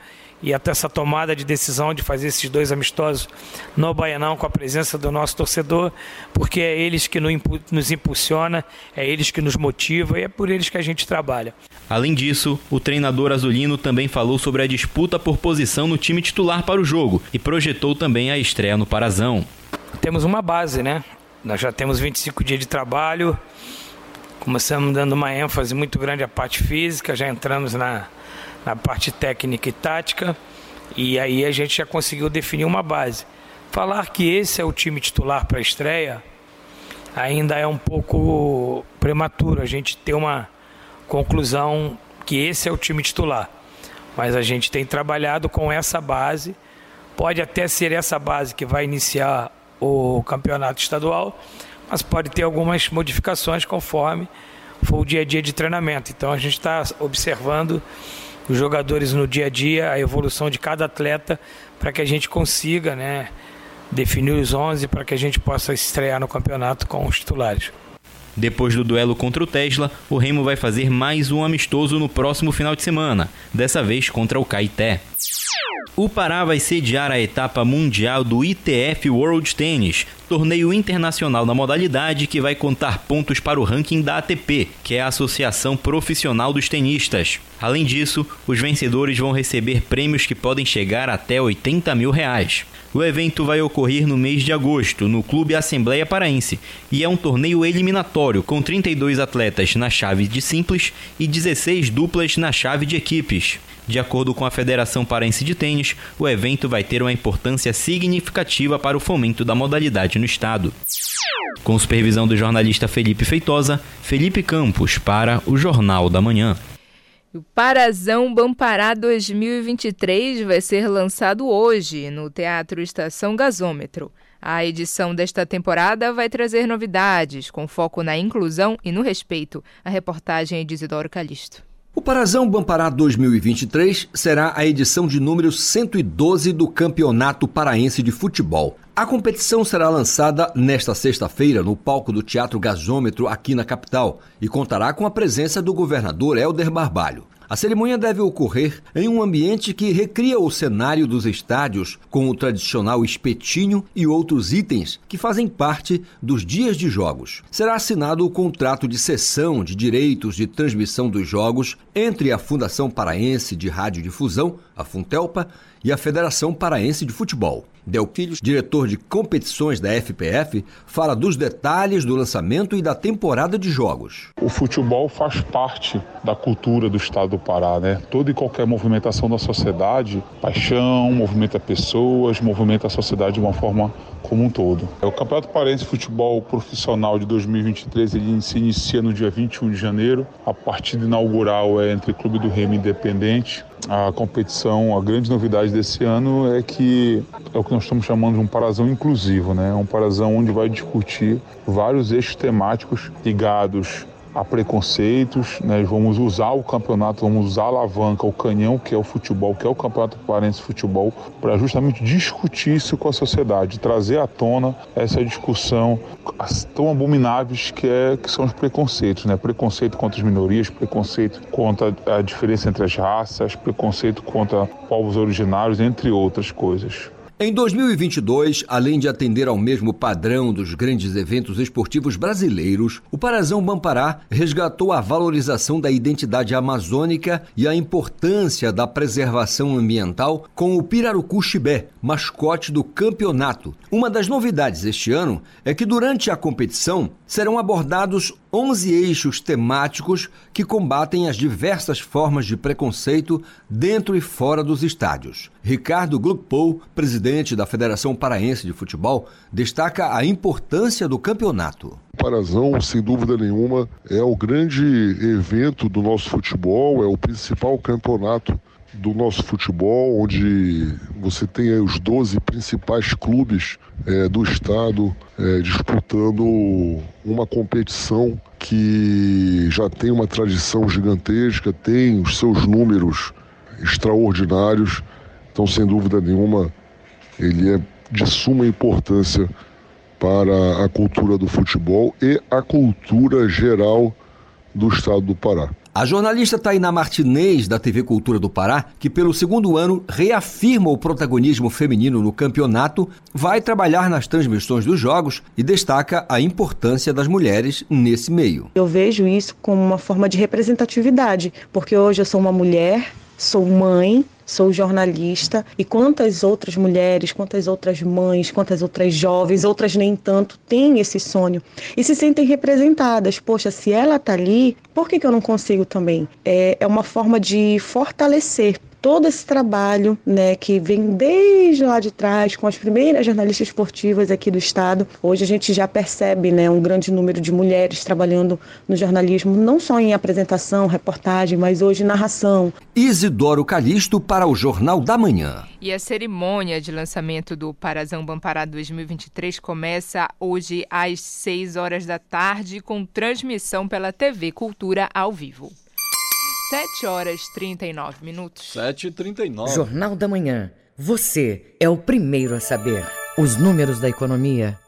S30: até essa tomada de decisão de fazer esses dois amistosos no Baianão com a presença do nosso torcedor, porque é eles que nos impulsiona, é eles que nos motiva e é por eles que a gente trabalha.
S29: Além disso, o treinador azulino também falou sobre a disputa por posição no time titular para o jogo e projetou também a estreia no Parazão.
S30: Temos uma base, né? Nós já temos 25 dias de trabalho, começamos dando uma ênfase muito grande à parte física, já entramos na, na parte técnica e tática, e aí a gente já conseguiu definir uma base. Falar que esse é o time titular para a estreia ainda é um pouco prematuro a gente ter uma conclusão que esse é o time titular. Mas a gente tem trabalhado com essa base. Pode até ser essa base que vai iniciar o campeonato estadual, mas pode ter algumas modificações conforme for o dia a dia de treinamento. Então a gente está observando os jogadores no dia a dia, a evolução de cada atleta, para que a gente consiga né, definir os 11 para que a gente possa estrear no campeonato com os titulares.
S29: Depois do duelo contra o Tesla, o Remo vai fazer mais um amistoso no próximo final de semana, dessa vez contra o Caeté. O Pará vai sediar a etapa mundial do ITF World Tennis, torneio internacional na modalidade que vai contar pontos para o ranking da ATP, que é a Associação Profissional dos Tenistas. Além disso, os vencedores vão receber prêmios que podem chegar até 80 mil reais. O evento vai ocorrer no mês de agosto, no Clube Assembleia Paraense, e é um torneio eliminatório com 32 atletas na chave de simples e 16 duplas na chave de equipes. De acordo com a Federação Paraense de Tênis, o evento vai ter uma importância significativa para o fomento da modalidade no estado. Com supervisão do jornalista Felipe Feitosa, Felipe Campos para o Jornal da Manhã.
S2: O Parazão Bampará 2023 vai ser lançado hoje no Teatro Estação Gasômetro. A edição desta temporada vai trazer novidades, com foco na inclusão e no respeito. A reportagem é de Isidoro Calixto.
S31: O Parazão Bampará 2023 será a edição de número 112 do Campeonato Paraense de Futebol. A competição será lançada nesta sexta-feira no palco do Teatro Gasômetro aqui na capital e contará com a presença do governador Helder Barbalho. A cerimônia deve ocorrer em um ambiente que recria o cenário dos estádios, com o tradicional espetinho e outros itens que fazem parte dos dias de jogos. Será assinado o contrato de cessão de direitos de transmissão dos jogos entre a Fundação Paraense de Radiodifusão, a Funtelpa, e a Federação Paraense de Futebol. Del Filhos, diretor de competições da FPF, fala dos detalhes do lançamento e da temporada de jogos.
S32: O futebol faz parte da cultura do estado do Pará, né? Toda e qualquer movimentação da sociedade, paixão, movimenta pessoas, movimenta a sociedade de uma forma como um todo. O Campeonato Paraense de Futebol Profissional de 2023 ele se inicia no dia 21 de janeiro. A partida inaugural é entre Clube do Remo Independente a competição, a grande novidade desse ano é que é o que nós estamos chamando de um parazão inclusivo, né? Um parazão onde vai discutir vários eixos temáticos ligados a preconceitos, né? vamos usar o campeonato, vamos usar a alavanca, o canhão que é o futebol, que é o Campeonato Parense Futebol, para justamente discutir isso com a sociedade, trazer à tona essa discussão tão abomináveis que, é, que são os preconceitos, né? preconceito contra as minorias, preconceito contra a diferença entre as raças, preconceito contra povos originários, entre outras coisas.
S31: Em 2022, além de atender ao mesmo padrão dos grandes eventos esportivos brasileiros, o Parazão Bampará resgatou a valorização da identidade amazônica e a importância da preservação ambiental com o Pirarucu Chibé, mascote do campeonato. Uma das novidades este ano é que durante a competição serão abordados 11 eixos temáticos que combatem as diversas formas de preconceito dentro e fora dos estádios. Ricardo Gluckpol, presidente da Federação Paraense de Futebol, destaca a importância do campeonato.
S33: Parazão, sem dúvida nenhuma, é o grande evento do nosso futebol, é o principal campeonato do nosso futebol, onde você tem os 12 principais clubes é, do estado é, disputando uma competição que já tem uma tradição gigantesca, tem os seus números extraordinários. Então, sem dúvida nenhuma, ele é de suma importância para a cultura do futebol e a cultura geral do estado do Pará.
S31: A jornalista Tainá Martinez, da TV Cultura do Pará, que pelo segundo ano reafirma o protagonismo feminino no campeonato, vai trabalhar nas transmissões dos jogos e destaca a importância das mulheres nesse meio.
S34: Eu vejo isso como uma forma de representatividade, porque hoje eu sou uma mulher, sou mãe, sou jornalista e quantas outras mulheres, quantas outras mães, quantas outras jovens, outras nem tanto, têm esse sonho e se sentem representadas. Poxa, se ela tá ali, por que, que eu não consigo também? É, é uma forma de fortalecer todo esse trabalho, né, que vem desde lá de trás com as primeiras jornalistas esportivas aqui do estado. Hoje a gente já percebe, né, um grande número de mulheres trabalhando no jornalismo, não só em apresentação, reportagem, mas hoje narração.
S31: Isidoro Calixto para o Jornal da Manhã.
S2: E a cerimônia de lançamento do Parazão Bampará 2023 começa hoje às 6 horas da tarde com transmissão pela TV Cultura ao vivo. 7 horas 39 minutos.
S3: 7 e 39.
S1: Jornal da Manhã. Você é o primeiro a saber. Os números da economia.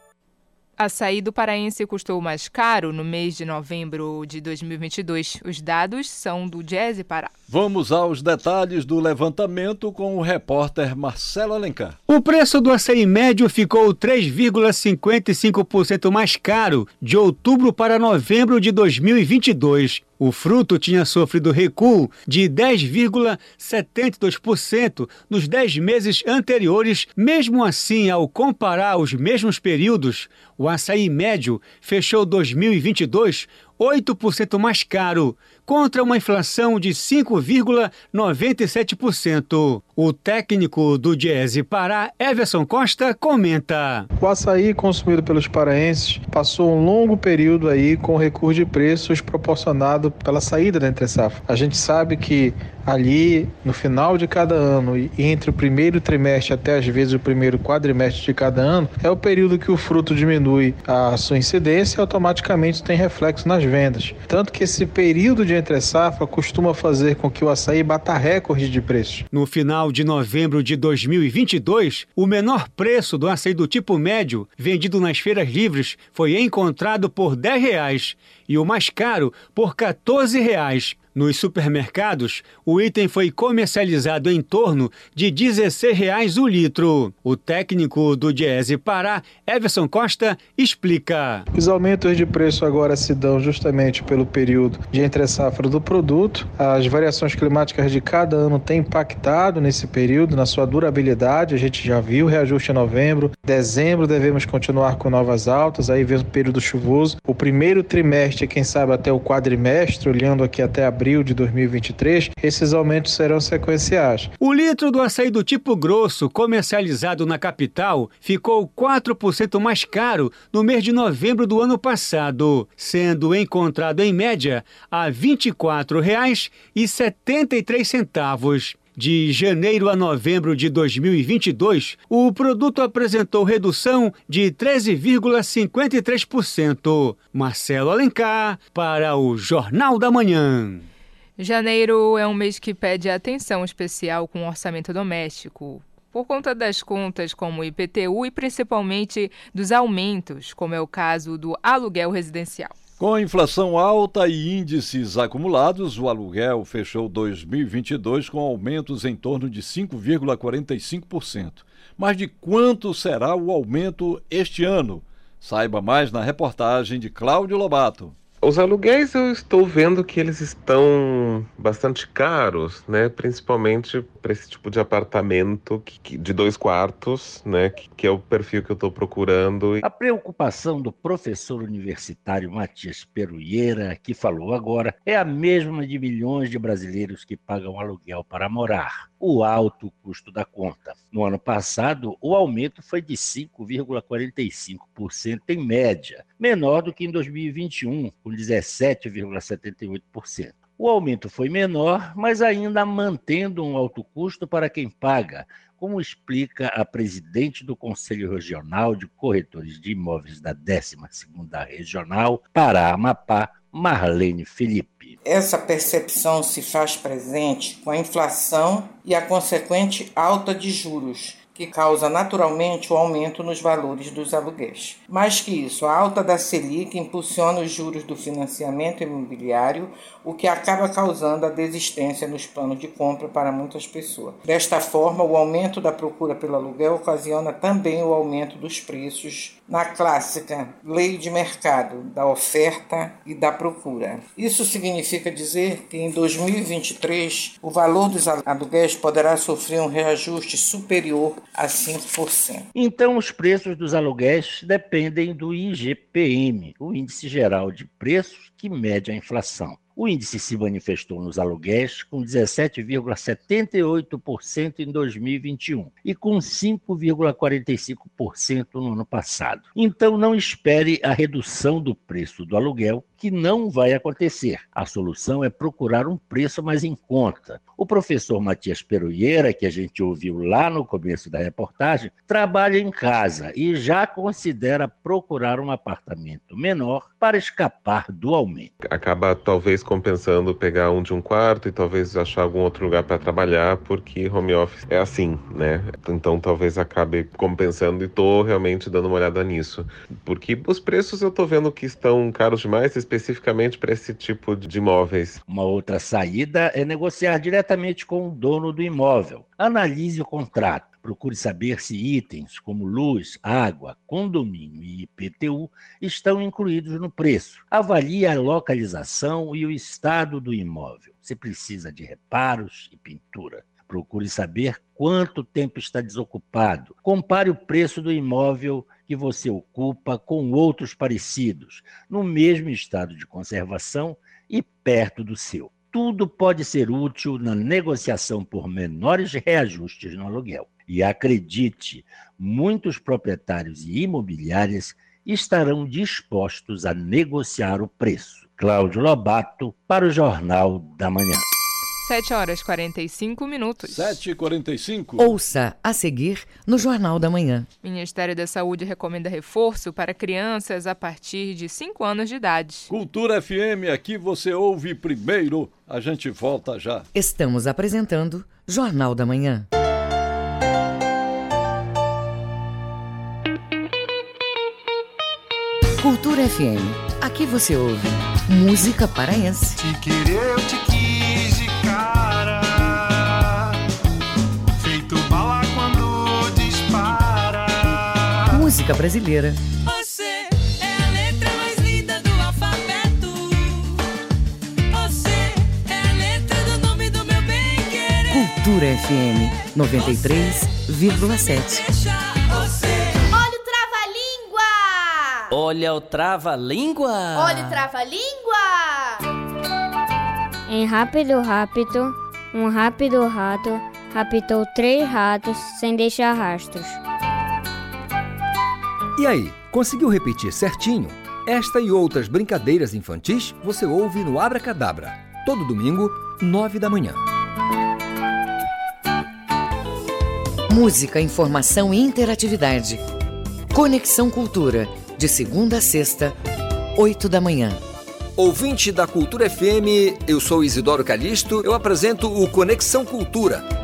S2: Açaí do paraense custou mais caro no mês de novembro de 2022. Os dados são do Jazz Pará.
S3: Vamos aos detalhes do levantamento com o repórter Marcelo Alencar.
S16: O preço do açaí médio ficou 3,55% mais caro de outubro para novembro de 2022. O fruto tinha sofrido recuo de 10,72% nos 10 meses anteriores. Mesmo assim, ao comparar os mesmos períodos, o açaí médio fechou 2022 8% mais caro, contra uma inflação de 5,97%. O técnico do Diese Pará, Everson Costa, comenta.
S24: O açaí consumido pelos paraenses passou um longo período aí com recuo de preços proporcionado pela saída da entre safra. A gente sabe que ali no final de cada ano e entre o primeiro trimestre até às vezes o primeiro quadrimestre de cada ano é o período que o fruto diminui a sua incidência e automaticamente tem reflexo nas vendas. Tanto que esse período de entre safra costuma fazer com que o açaí bata recorde de preços.
S16: No final de novembro de 2022, o menor preço do açaí do tipo médio vendido nas feiras livres foi encontrado por 10 reais, e o mais caro por 14 reais. Nos supermercados, o item foi comercializado em torno de R$ 16 o litro. O técnico do Diese Pará, Everson Costa, explica.
S24: Os aumentos de preço agora se dão justamente pelo período de entre-safra do produto. As variações climáticas de cada ano têm impactado nesse período, na sua durabilidade. A gente já viu reajuste em novembro. Dezembro devemos continuar com novas altas, aí vem o período chuvoso. O primeiro trimestre, quem sabe até o quadrimestre, olhando aqui até abril abril de 2023, esses aumentos serão sequenciais.
S16: O litro do açaí do tipo grosso, comercializado na capital, ficou 4% mais caro no mês de novembro do ano passado, sendo encontrado em média a R$ 24,73. De janeiro a novembro de 2022, o produto apresentou redução de 13,53%. Marcelo Alencar, para o Jornal da Manhã.
S2: Janeiro é um mês que pede atenção especial com o orçamento doméstico, por conta das contas como o IPTU e principalmente dos aumentos, como é o caso do aluguel residencial.
S3: Com a inflação alta e índices acumulados, o aluguel fechou 2022 com aumentos em torno de 5,45%. Mas de quanto será o aumento este ano? Saiba mais na reportagem de Cláudio Lobato.
S35: Os aluguéis eu estou vendo que eles estão bastante caros, né? Principalmente para esse tipo de apartamento que, de dois quartos, né? Que, que é o perfil que eu estou procurando.
S18: A preocupação do professor universitário Matias Peruieira, que falou agora, é a mesma de milhões de brasileiros que pagam aluguel para morar. O alto custo da conta. No ano passado, o aumento foi de 5,45% em média, menor do que em 2021, com 17,78%. O aumento foi menor, mas ainda mantendo um alto custo para quem paga, como explica a presidente do Conselho Regional de Corretores de Imóveis da 12ª Regional para Amapá, Marlene Felipe.
S36: Essa percepção se faz presente com a inflação e a consequente alta de juros, que causa naturalmente o aumento nos valores dos aluguéis. Mais que isso, a alta da Selic impulsiona os juros do financiamento imobiliário, o que acaba causando a desistência nos planos de compra para muitas pessoas. Desta forma, o aumento da procura pelo aluguel ocasiona também o aumento dos preços na clássica lei de mercado da oferta e da procura. Isso significa dizer que em 2023 o valor dos aluguéis poderá sofrer um reajuste superior a 5%.
S18: Então, os preços dos aluguéis dependem do IGPM, o Índice Geral de Preços, que mede a inflação. O índice se manifestou nos aluguéis com 17,78% em 2021 e com 5,45% no ano passado. Então não espere a redução do preço do aluguel que não vai acontecer. A solução é procurar um preço mais em conta. O professor Matias Peruieira, que a gente ouviu lá no começo da reportagem, trabalha em casa e já considera procurar um apartamento menor para escapar do aumento.
S35: Acaba talvez compensando pegar um de um quarto e talvez achar algum outro lugar para trabalhar, porque home office é assim, né? Então talvez acabe compensando e estou realmente dando uma olhada nisso. Porque os preços eu estou vendo que estão caros demais, especificamente para esse tipo de imóveis.
S18: Uma outra saída é negociar diretamente com o dono do imóvel. Analise o contrato. Procure saber se itens como luz, água, condomínio e IPTU estão incluídos no preço. Avalie a localização e o estado do imóvel. Se precisa de reparos e pintura. Procure saber quanto tempo está desocupado. Compare o preço do imóvel que você ocupa com outros parecidos, no mesmo estado de conservação e perto do seu. Tudo pode ser útil na negociação por menores reajustes no aluguel. E acredite, muitos proprietários e imobiliárias estarão dispostos a negociar o preço. Cláudio Lobato, para o Jornal da Manhã.
S2: 7 horas 45 minutos.
S3: 7 e 45
S1: Ouça a seguir no Jornal da Manhã.
S2: Ministério da Saúde recomenda reforço para crianças a partir de 5 anos de idade.
S3: Cultura FM, aqui você ouve primeiro. A gente volta já.
S1: Estamos apresentando Jornal da Manhã. Cultura FM. Aqui você ouve música paraense.
S27: Te querer, eu te quis
S1: Música brasileira.
S28: Você é a letra mais linda do alfabeto. Você é a letra do nome do meu bem querer.
S1: Cultura FM 93,7.
S28: Deixa você.
S37: Olha o trava-língua!
S38: Olha o trava-língua!
S37: Olha o trava-língua!
S39: Em rápido, rápido, um rápido rato raptou três ratos sem deixar rastros.
S31: E aí, conseguiu repetir certinho? Esta e outras brincadeiras infantis você ouve no Abra Cadabra, todo domingo, nove da manhã.
S1: Música, informação e interatividade. Conexão Cultura, de segunda a sexta, oito da manhã.
S31: Ouvinte da Cultura FM, eu sou Isidoro Calixto, eu apresento o Conexão Cultura.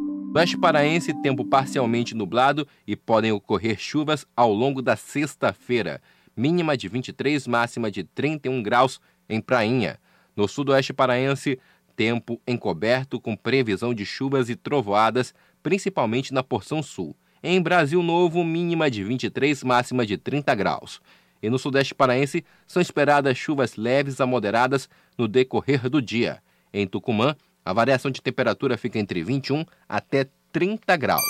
S8: Oeste paraense, tempo parcialmente nublado e podem ocorrer chuvas ao longo da sexta-feira. Mínima de 23, máxima de 31 graus em Prainha. No sudoeste paraense, tempo encoberto com previsão de chuvas e trovoadas, principalmente na porção sul. Em Brasil Novo, mínima de 23, máxima de 30 graus. E no sudeste paraense, são esperadas chuvas leves a moderadas no decorrer do dia. Em Tucumã, a variação de temperatura fica entre 21 até 30 graus.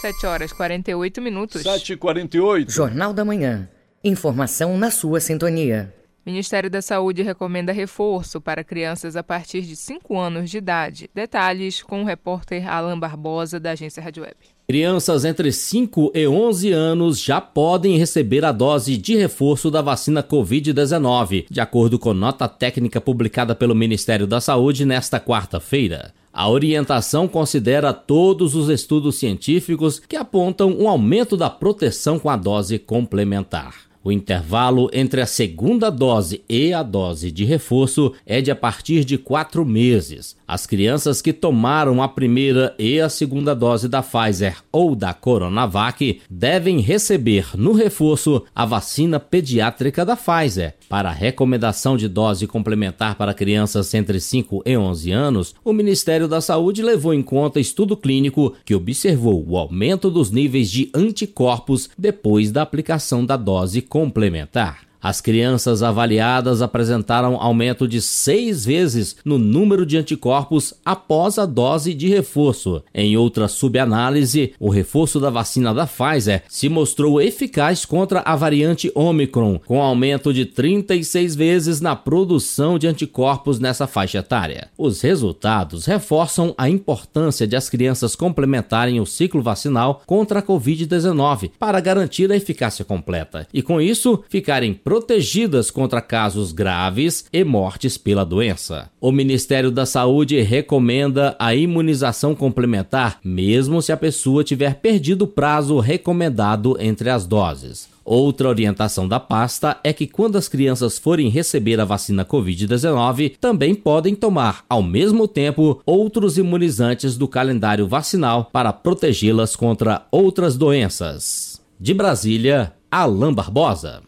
S2: 7 horas 48 minutos.
S3: 7 e 48
S1: Jornal da Manhã. Informação na sua sintonia.
S2: Ministério da Saúde recomenda reforço para crianças a partir de 5 anos de idade. Detalhes com o repórter Alan Barbosa, da agência Rádio Web.
S40: Crianças entre 5 e 11 anos já podem receber a dose de reforço da vacina Covid-19, de acordo com nota técnica publicada pelo Ministério da Saúde nesta quarta-feira. A orientação considera todos os estudos científicos que apontam um aumento da proteção com a dose complementar. O intervalo entre a segunda dose e a dose de reforço é de a partir de quatro meses. As crianças que tomaram a primeira e a segunda dose da Pfizer ou da Coronavac devem receber no reforço a vacina pediátrica da Pfizer. Para a recomendação de dose complementar para crianças entre 5 e 11 anos, o Ministério da Saúde levou em conta estudo clínico que observou o aumento dos níveis de anticorpos depois da aplicação da dose complementar. As crianças avaliadas apresentaram aumento de seis vezes no número de anticorpos após a dose de reforço. Em outra subanálise, o reforço da vacina da Pfizer se mostrou eficaz contra a variante Omicron, com aumento de 36 vezes na produção de anticorpos nessa faixa etária. Os resultados reforçam a importância de as crianças complementarem o ciclo vacinal contra a Covid-19 para garantir a eficácia completa e, com isso, ficarem protegidas protegidas contra casos graves e mortes pela doença. O Ministério da Saúde recomenda a imunização complementar, mesmo se a pessoa tiver perdido o prazo recomendado entre as doses. Outra orientação da pasta é que quando as crianças forem receber a vacina Covid-19, também podem tomar, ao mesmo tempo, outros imunizantes do calendário vacinal para protegê-las contra outras doenças. De Brasília, Alain Barbosa.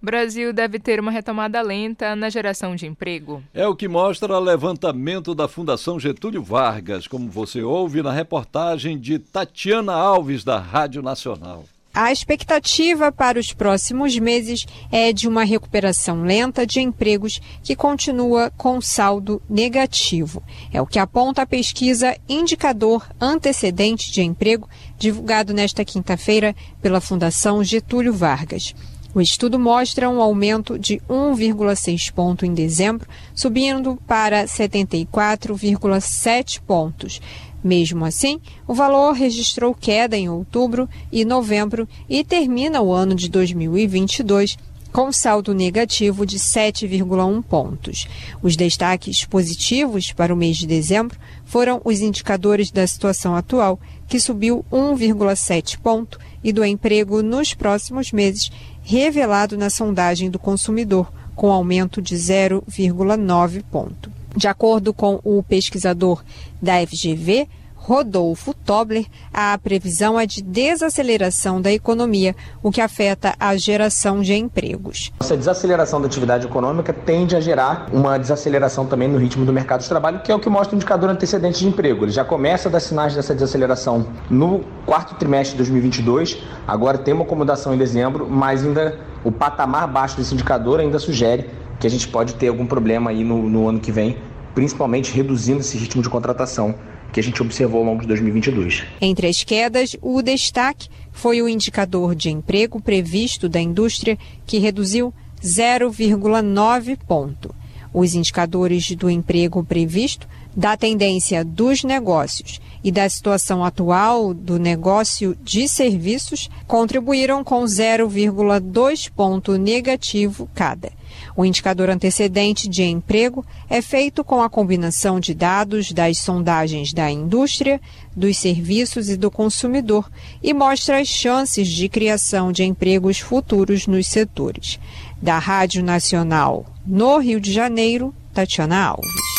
S2: Brasil deve ter uma retomada lenta na geração de emprego.
S3: É o que mostra o levantamento da Fundação Getúlio Vargas, como você ouve na reportagem de Tatiana Alves, da Rádio Nacional.
S41: A expectativa para os próximos meses é de uma recuperação lenta de empregos que continua com saldo negativo. É o que aponta a pesquisa Indicador Antecedente de Emprego, divulgado nesta quinta-feira pela Fundação Getúlio Vargas. O estudo mostra um aumento de 1,6 ponto em dezembro, subindo para 74,7 pontos. Mesmo assim, o valor registrou queda em outubro e novembro e termina o ano de 2022 com saldo negativo de 7,1 pontos. Os destaques positivos para o mês de dezembro foram os indicadores da situação atual, que subiu 1,7 ponto, e do emprego nos próximos meses, revelado na sondagem do consumidor, com aumento de 0,9 ponto. De acordo com o pesquisador da FGV, Rodolfo Tobler, a previsão é de desaceleração da economia, o que afeta a geração de empregos.
S42: Essa desaceleração da atividade econômica tende a gerar uma desaceleração também no ritmo do mercado de trabalho, que é o que mostra o indicador antecedente de emprego. Ele já começa a dar sinais dessa desaceleração no quarto trimestre de 2022, agora tem uma acomodação em dezembro, mas ainda o patamar baixo desse indicador ainda sugere que a gente pode ter algum problema aí no, no ano que vem, principalmente reduzindo esse ritmo de contratação que a gente observou ao longo de 2022.
S41: Entre as quedas, o destaque foi o indicador de emprego previsto da indústria, que reduziu 0,9 ponto. Os indicadores do emprego previsto, da tendência dos negócios e da situação atual do negócio de serviços contribuíram com 0,2 ponto negativo cada. O indicador antecedente de emprego é feito com a combinação de dados das sondagens da indústria, dos serviços e do consumidor e mostra as chances de criação de empregos futuros nos setores. Da Rádio Nacional, no Rio de Janeiro, Tatiana Alves.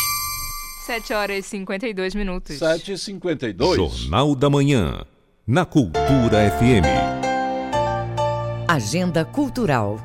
S2: 7 horas e 52 minutos.
S3: 7 e 52.
S43: Jornal da Manhã, na Cultura FM.
S1: Agenda Cultural.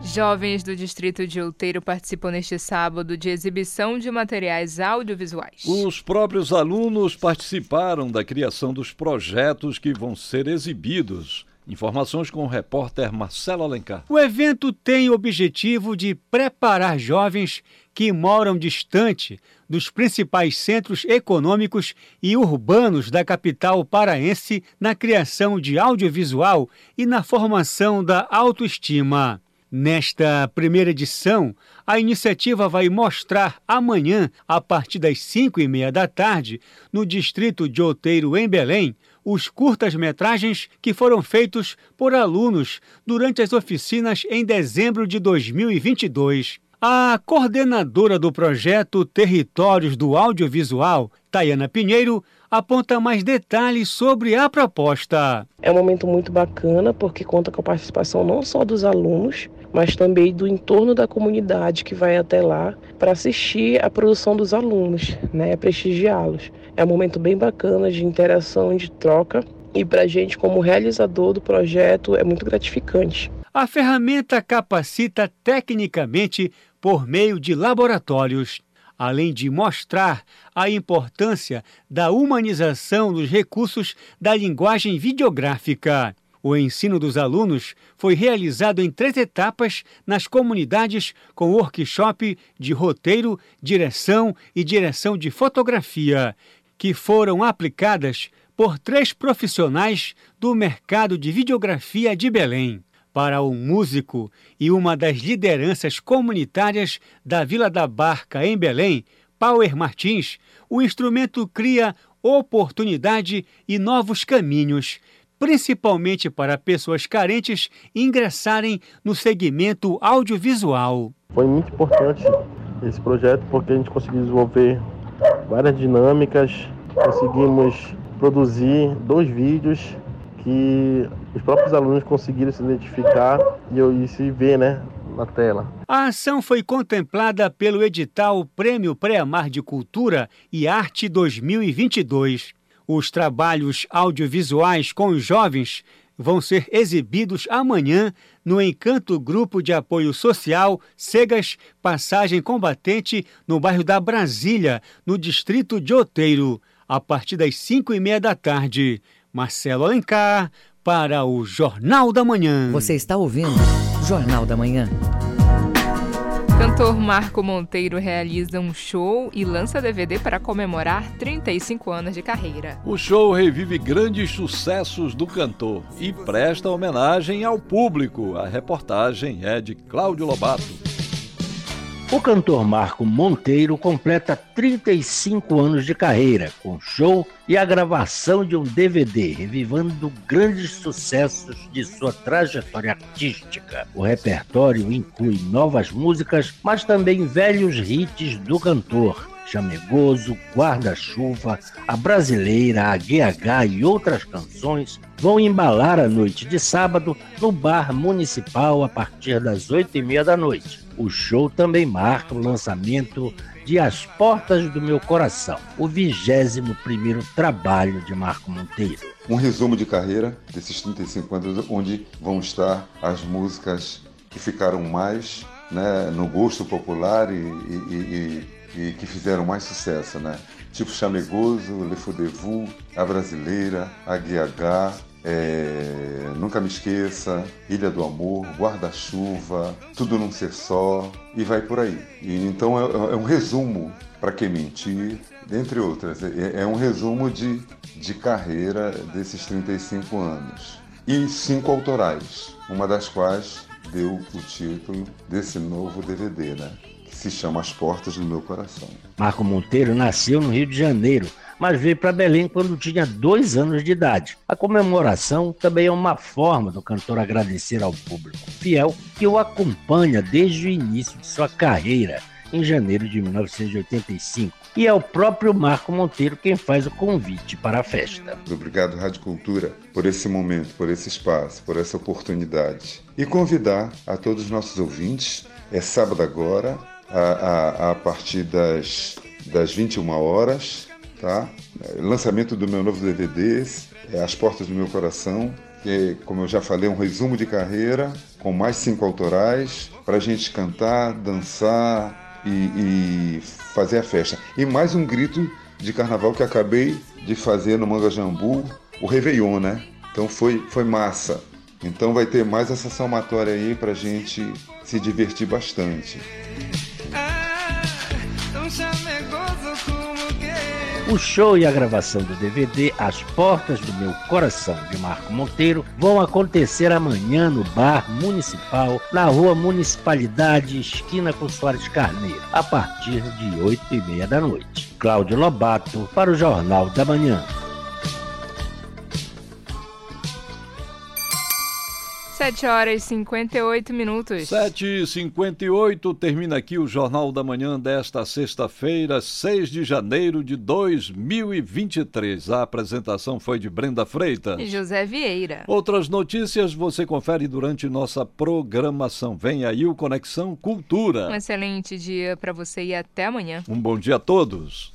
S2: Jovens do Distrito de Outeiro participam neste sábado de exibição de materiais audiovisuais.
S3: Os próprios alunos participaram da criação dos projetos que vão ser exibidos. Informações com o repórter Marcelo Alencar.
S16: O evento tem o objetivo de preparar jovens que moram distante dos principais centros econômicos e urbanos da capital paraense na criação de audiovisual e na formação da autoestima. Nesta primeira edição, a iniciativa vai mostrar amanhã, a partir das 5 e meia da tarde, no distrito de Outeiro, em Belém, os curtas-metragens que foram feitos por alunos durante as oficinas em dezembro de 2022. A coordenadora do projeto Territórios do Audiovisual, Tayana Pinheiro, aponta mais detalhes sobre a proposta.
S44: É um momento muito bacana porque conta com a participação não só dos alunos, mas também do entorno da comunidade que vai até lá para assistir a produção dos alunos, né, prestigiá-los. É um momento bem bacana de interação, de troca e para a gente, como realizador do projeto, é muito gratificante.
S16: A ferramenta capacita tecnicamente por meio de laboratórios, além de mostrar a importância da humanização dos recursos da linguagem videográfica. O ensino dos alunos foi realizado em três etapas nas comunidades com workshop de roteiro, direção e direção de fotografia, que foram aplicadas por três profissionais do mercado de videografia de Belém. Para um músico e uma das lideranças comunitárias da Vila da Barca, em Belém, Power Martins, o instrumento cria oportunidade e novos caminhos, principalmente para pessoas carentes ingressarem no segmento audiovisual.
S45: Foi muito importante esse projeto porque a gente conseguiu desenvolver várias dinâmicas, conseguimos produzir dois vídeos que os próprios alunos conseguiram se identificar e, eu, e se ver né, na tela.
S16: A ação foi contemplada pelo edital Prêmio Pré-Amar de Cultura e Arte 2022. Os trabalhos audiovisuais com os jovens vão ser exibidos amanhã no Encanto Grupo de Apoio Social Cegas Passagem Combatente, no bairro da Brasília, no distrito de Oteiro a partir das 5 e meia da tarde. Marcelo Alencar, para o Jornal da Manhã.
S1: Você está ouvindo Jornal da Manhã.
S2: Cantor Marco Monteiro realiza um show e lança DVD para comemorar 35 anos de carreira.
S3: O show revive grandes sucessos do cantor e presta homenagem ao público. A reportagem é de Cláudio Lobato.
S18: O cantor Marco Monteiro completa 35 anos de carreira, com show e a gravação de um DVD, revivando grandes sucessos de sua trajetória artística. O repertório inclui novas músicas, mas também velhos hits do cantor. Chamegoso, Guarda-Chuva, A Brasileira, a GH e outras canções vão embalar a noite de sábado no Bar Municipal a partir das oito e meia da noite. O show também marca o lançamento de As Portas do Meu Coração, o 21 primeiro trabalho de Marco Monteiro.
S46: Um resumo de carreira desses 35 anos, onde vão estar as músicas que ficaram mais né, no gosto popular e, e, e, e, que fizeram mais sucesso, né? Tipo Chamegoso, Le Fou de A Brasileira, A GH, é, Nunca Me Esqueça, Ilha do Amor, Guarda-Chuva, Tudo Num Ser Só e vai por aí. E, então é, é um resumo para quem mentir, dentre outras. É, é, um resumo de, de carreira desses 35 anos. E cinco autorais, uma das quais deu o título desse novo DVD, né? Que se chama As Portas do Meu Coração.
S18: Marco Monteiro nasceu no Rio de Janeiro mas veio para Belém quando tinha dois anos de idade. A comemoração também é uma forma do cantor agradecer ao público fiel que o acompanha desde o início de sua carreira, em janeiro de 1985. E é o próprio Marco Monteiro quem faz o convite para a festa.
S46: Obrigado, Rádio Cultura, por esse momento, por esse espaço, por essa oportunidade. E convidar a todos os nossos ouvintes, é sábado agora, a, a, a partir das, das 21 horas, tá? Lançamento do meu novo DVD, é As Portas do Meu Coração, que, como eu já falei, é um resumo de carreira com mais cinco autorais para a gente cantar, dançar e, e, fazer a festa. E mais um grito de carnaval que acabei de fazer no Manga Jambu, o Réveillon, né? Então foi, foi massa. Então vai ter mais essa somatória aí para a gente se divertir bastante.
S18: O show e a gravação do DVD As Portas do Meu Coração, de Marco Monteiro, vão acontecer amanhã no Bar Municipal, na Rua Municipalidade, esquina com Soares Carneiro, a partir de 8 e meia da noite. Cláudio Lobato, para o Jornal da Manhã.
S2: 7 horas e 58 minutos.
S3: 7 e 58 termina aqui o Jornal da Manhã desta sexta-feira, 6 de janeiro de 2023. A apresentação foi de Brenda Freitas
S2: e José Vieira.
S3: Outras notícias você confere durante nossa programação. Vem aí o Conexão Cultura.
S2: Um excelente dia para você e até amanhã.
S3: Um bom dia a todos.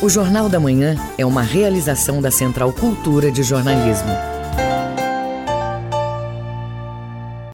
S1: O Jornal da Manhã é uma realização da Central Cultura de Jornalismo.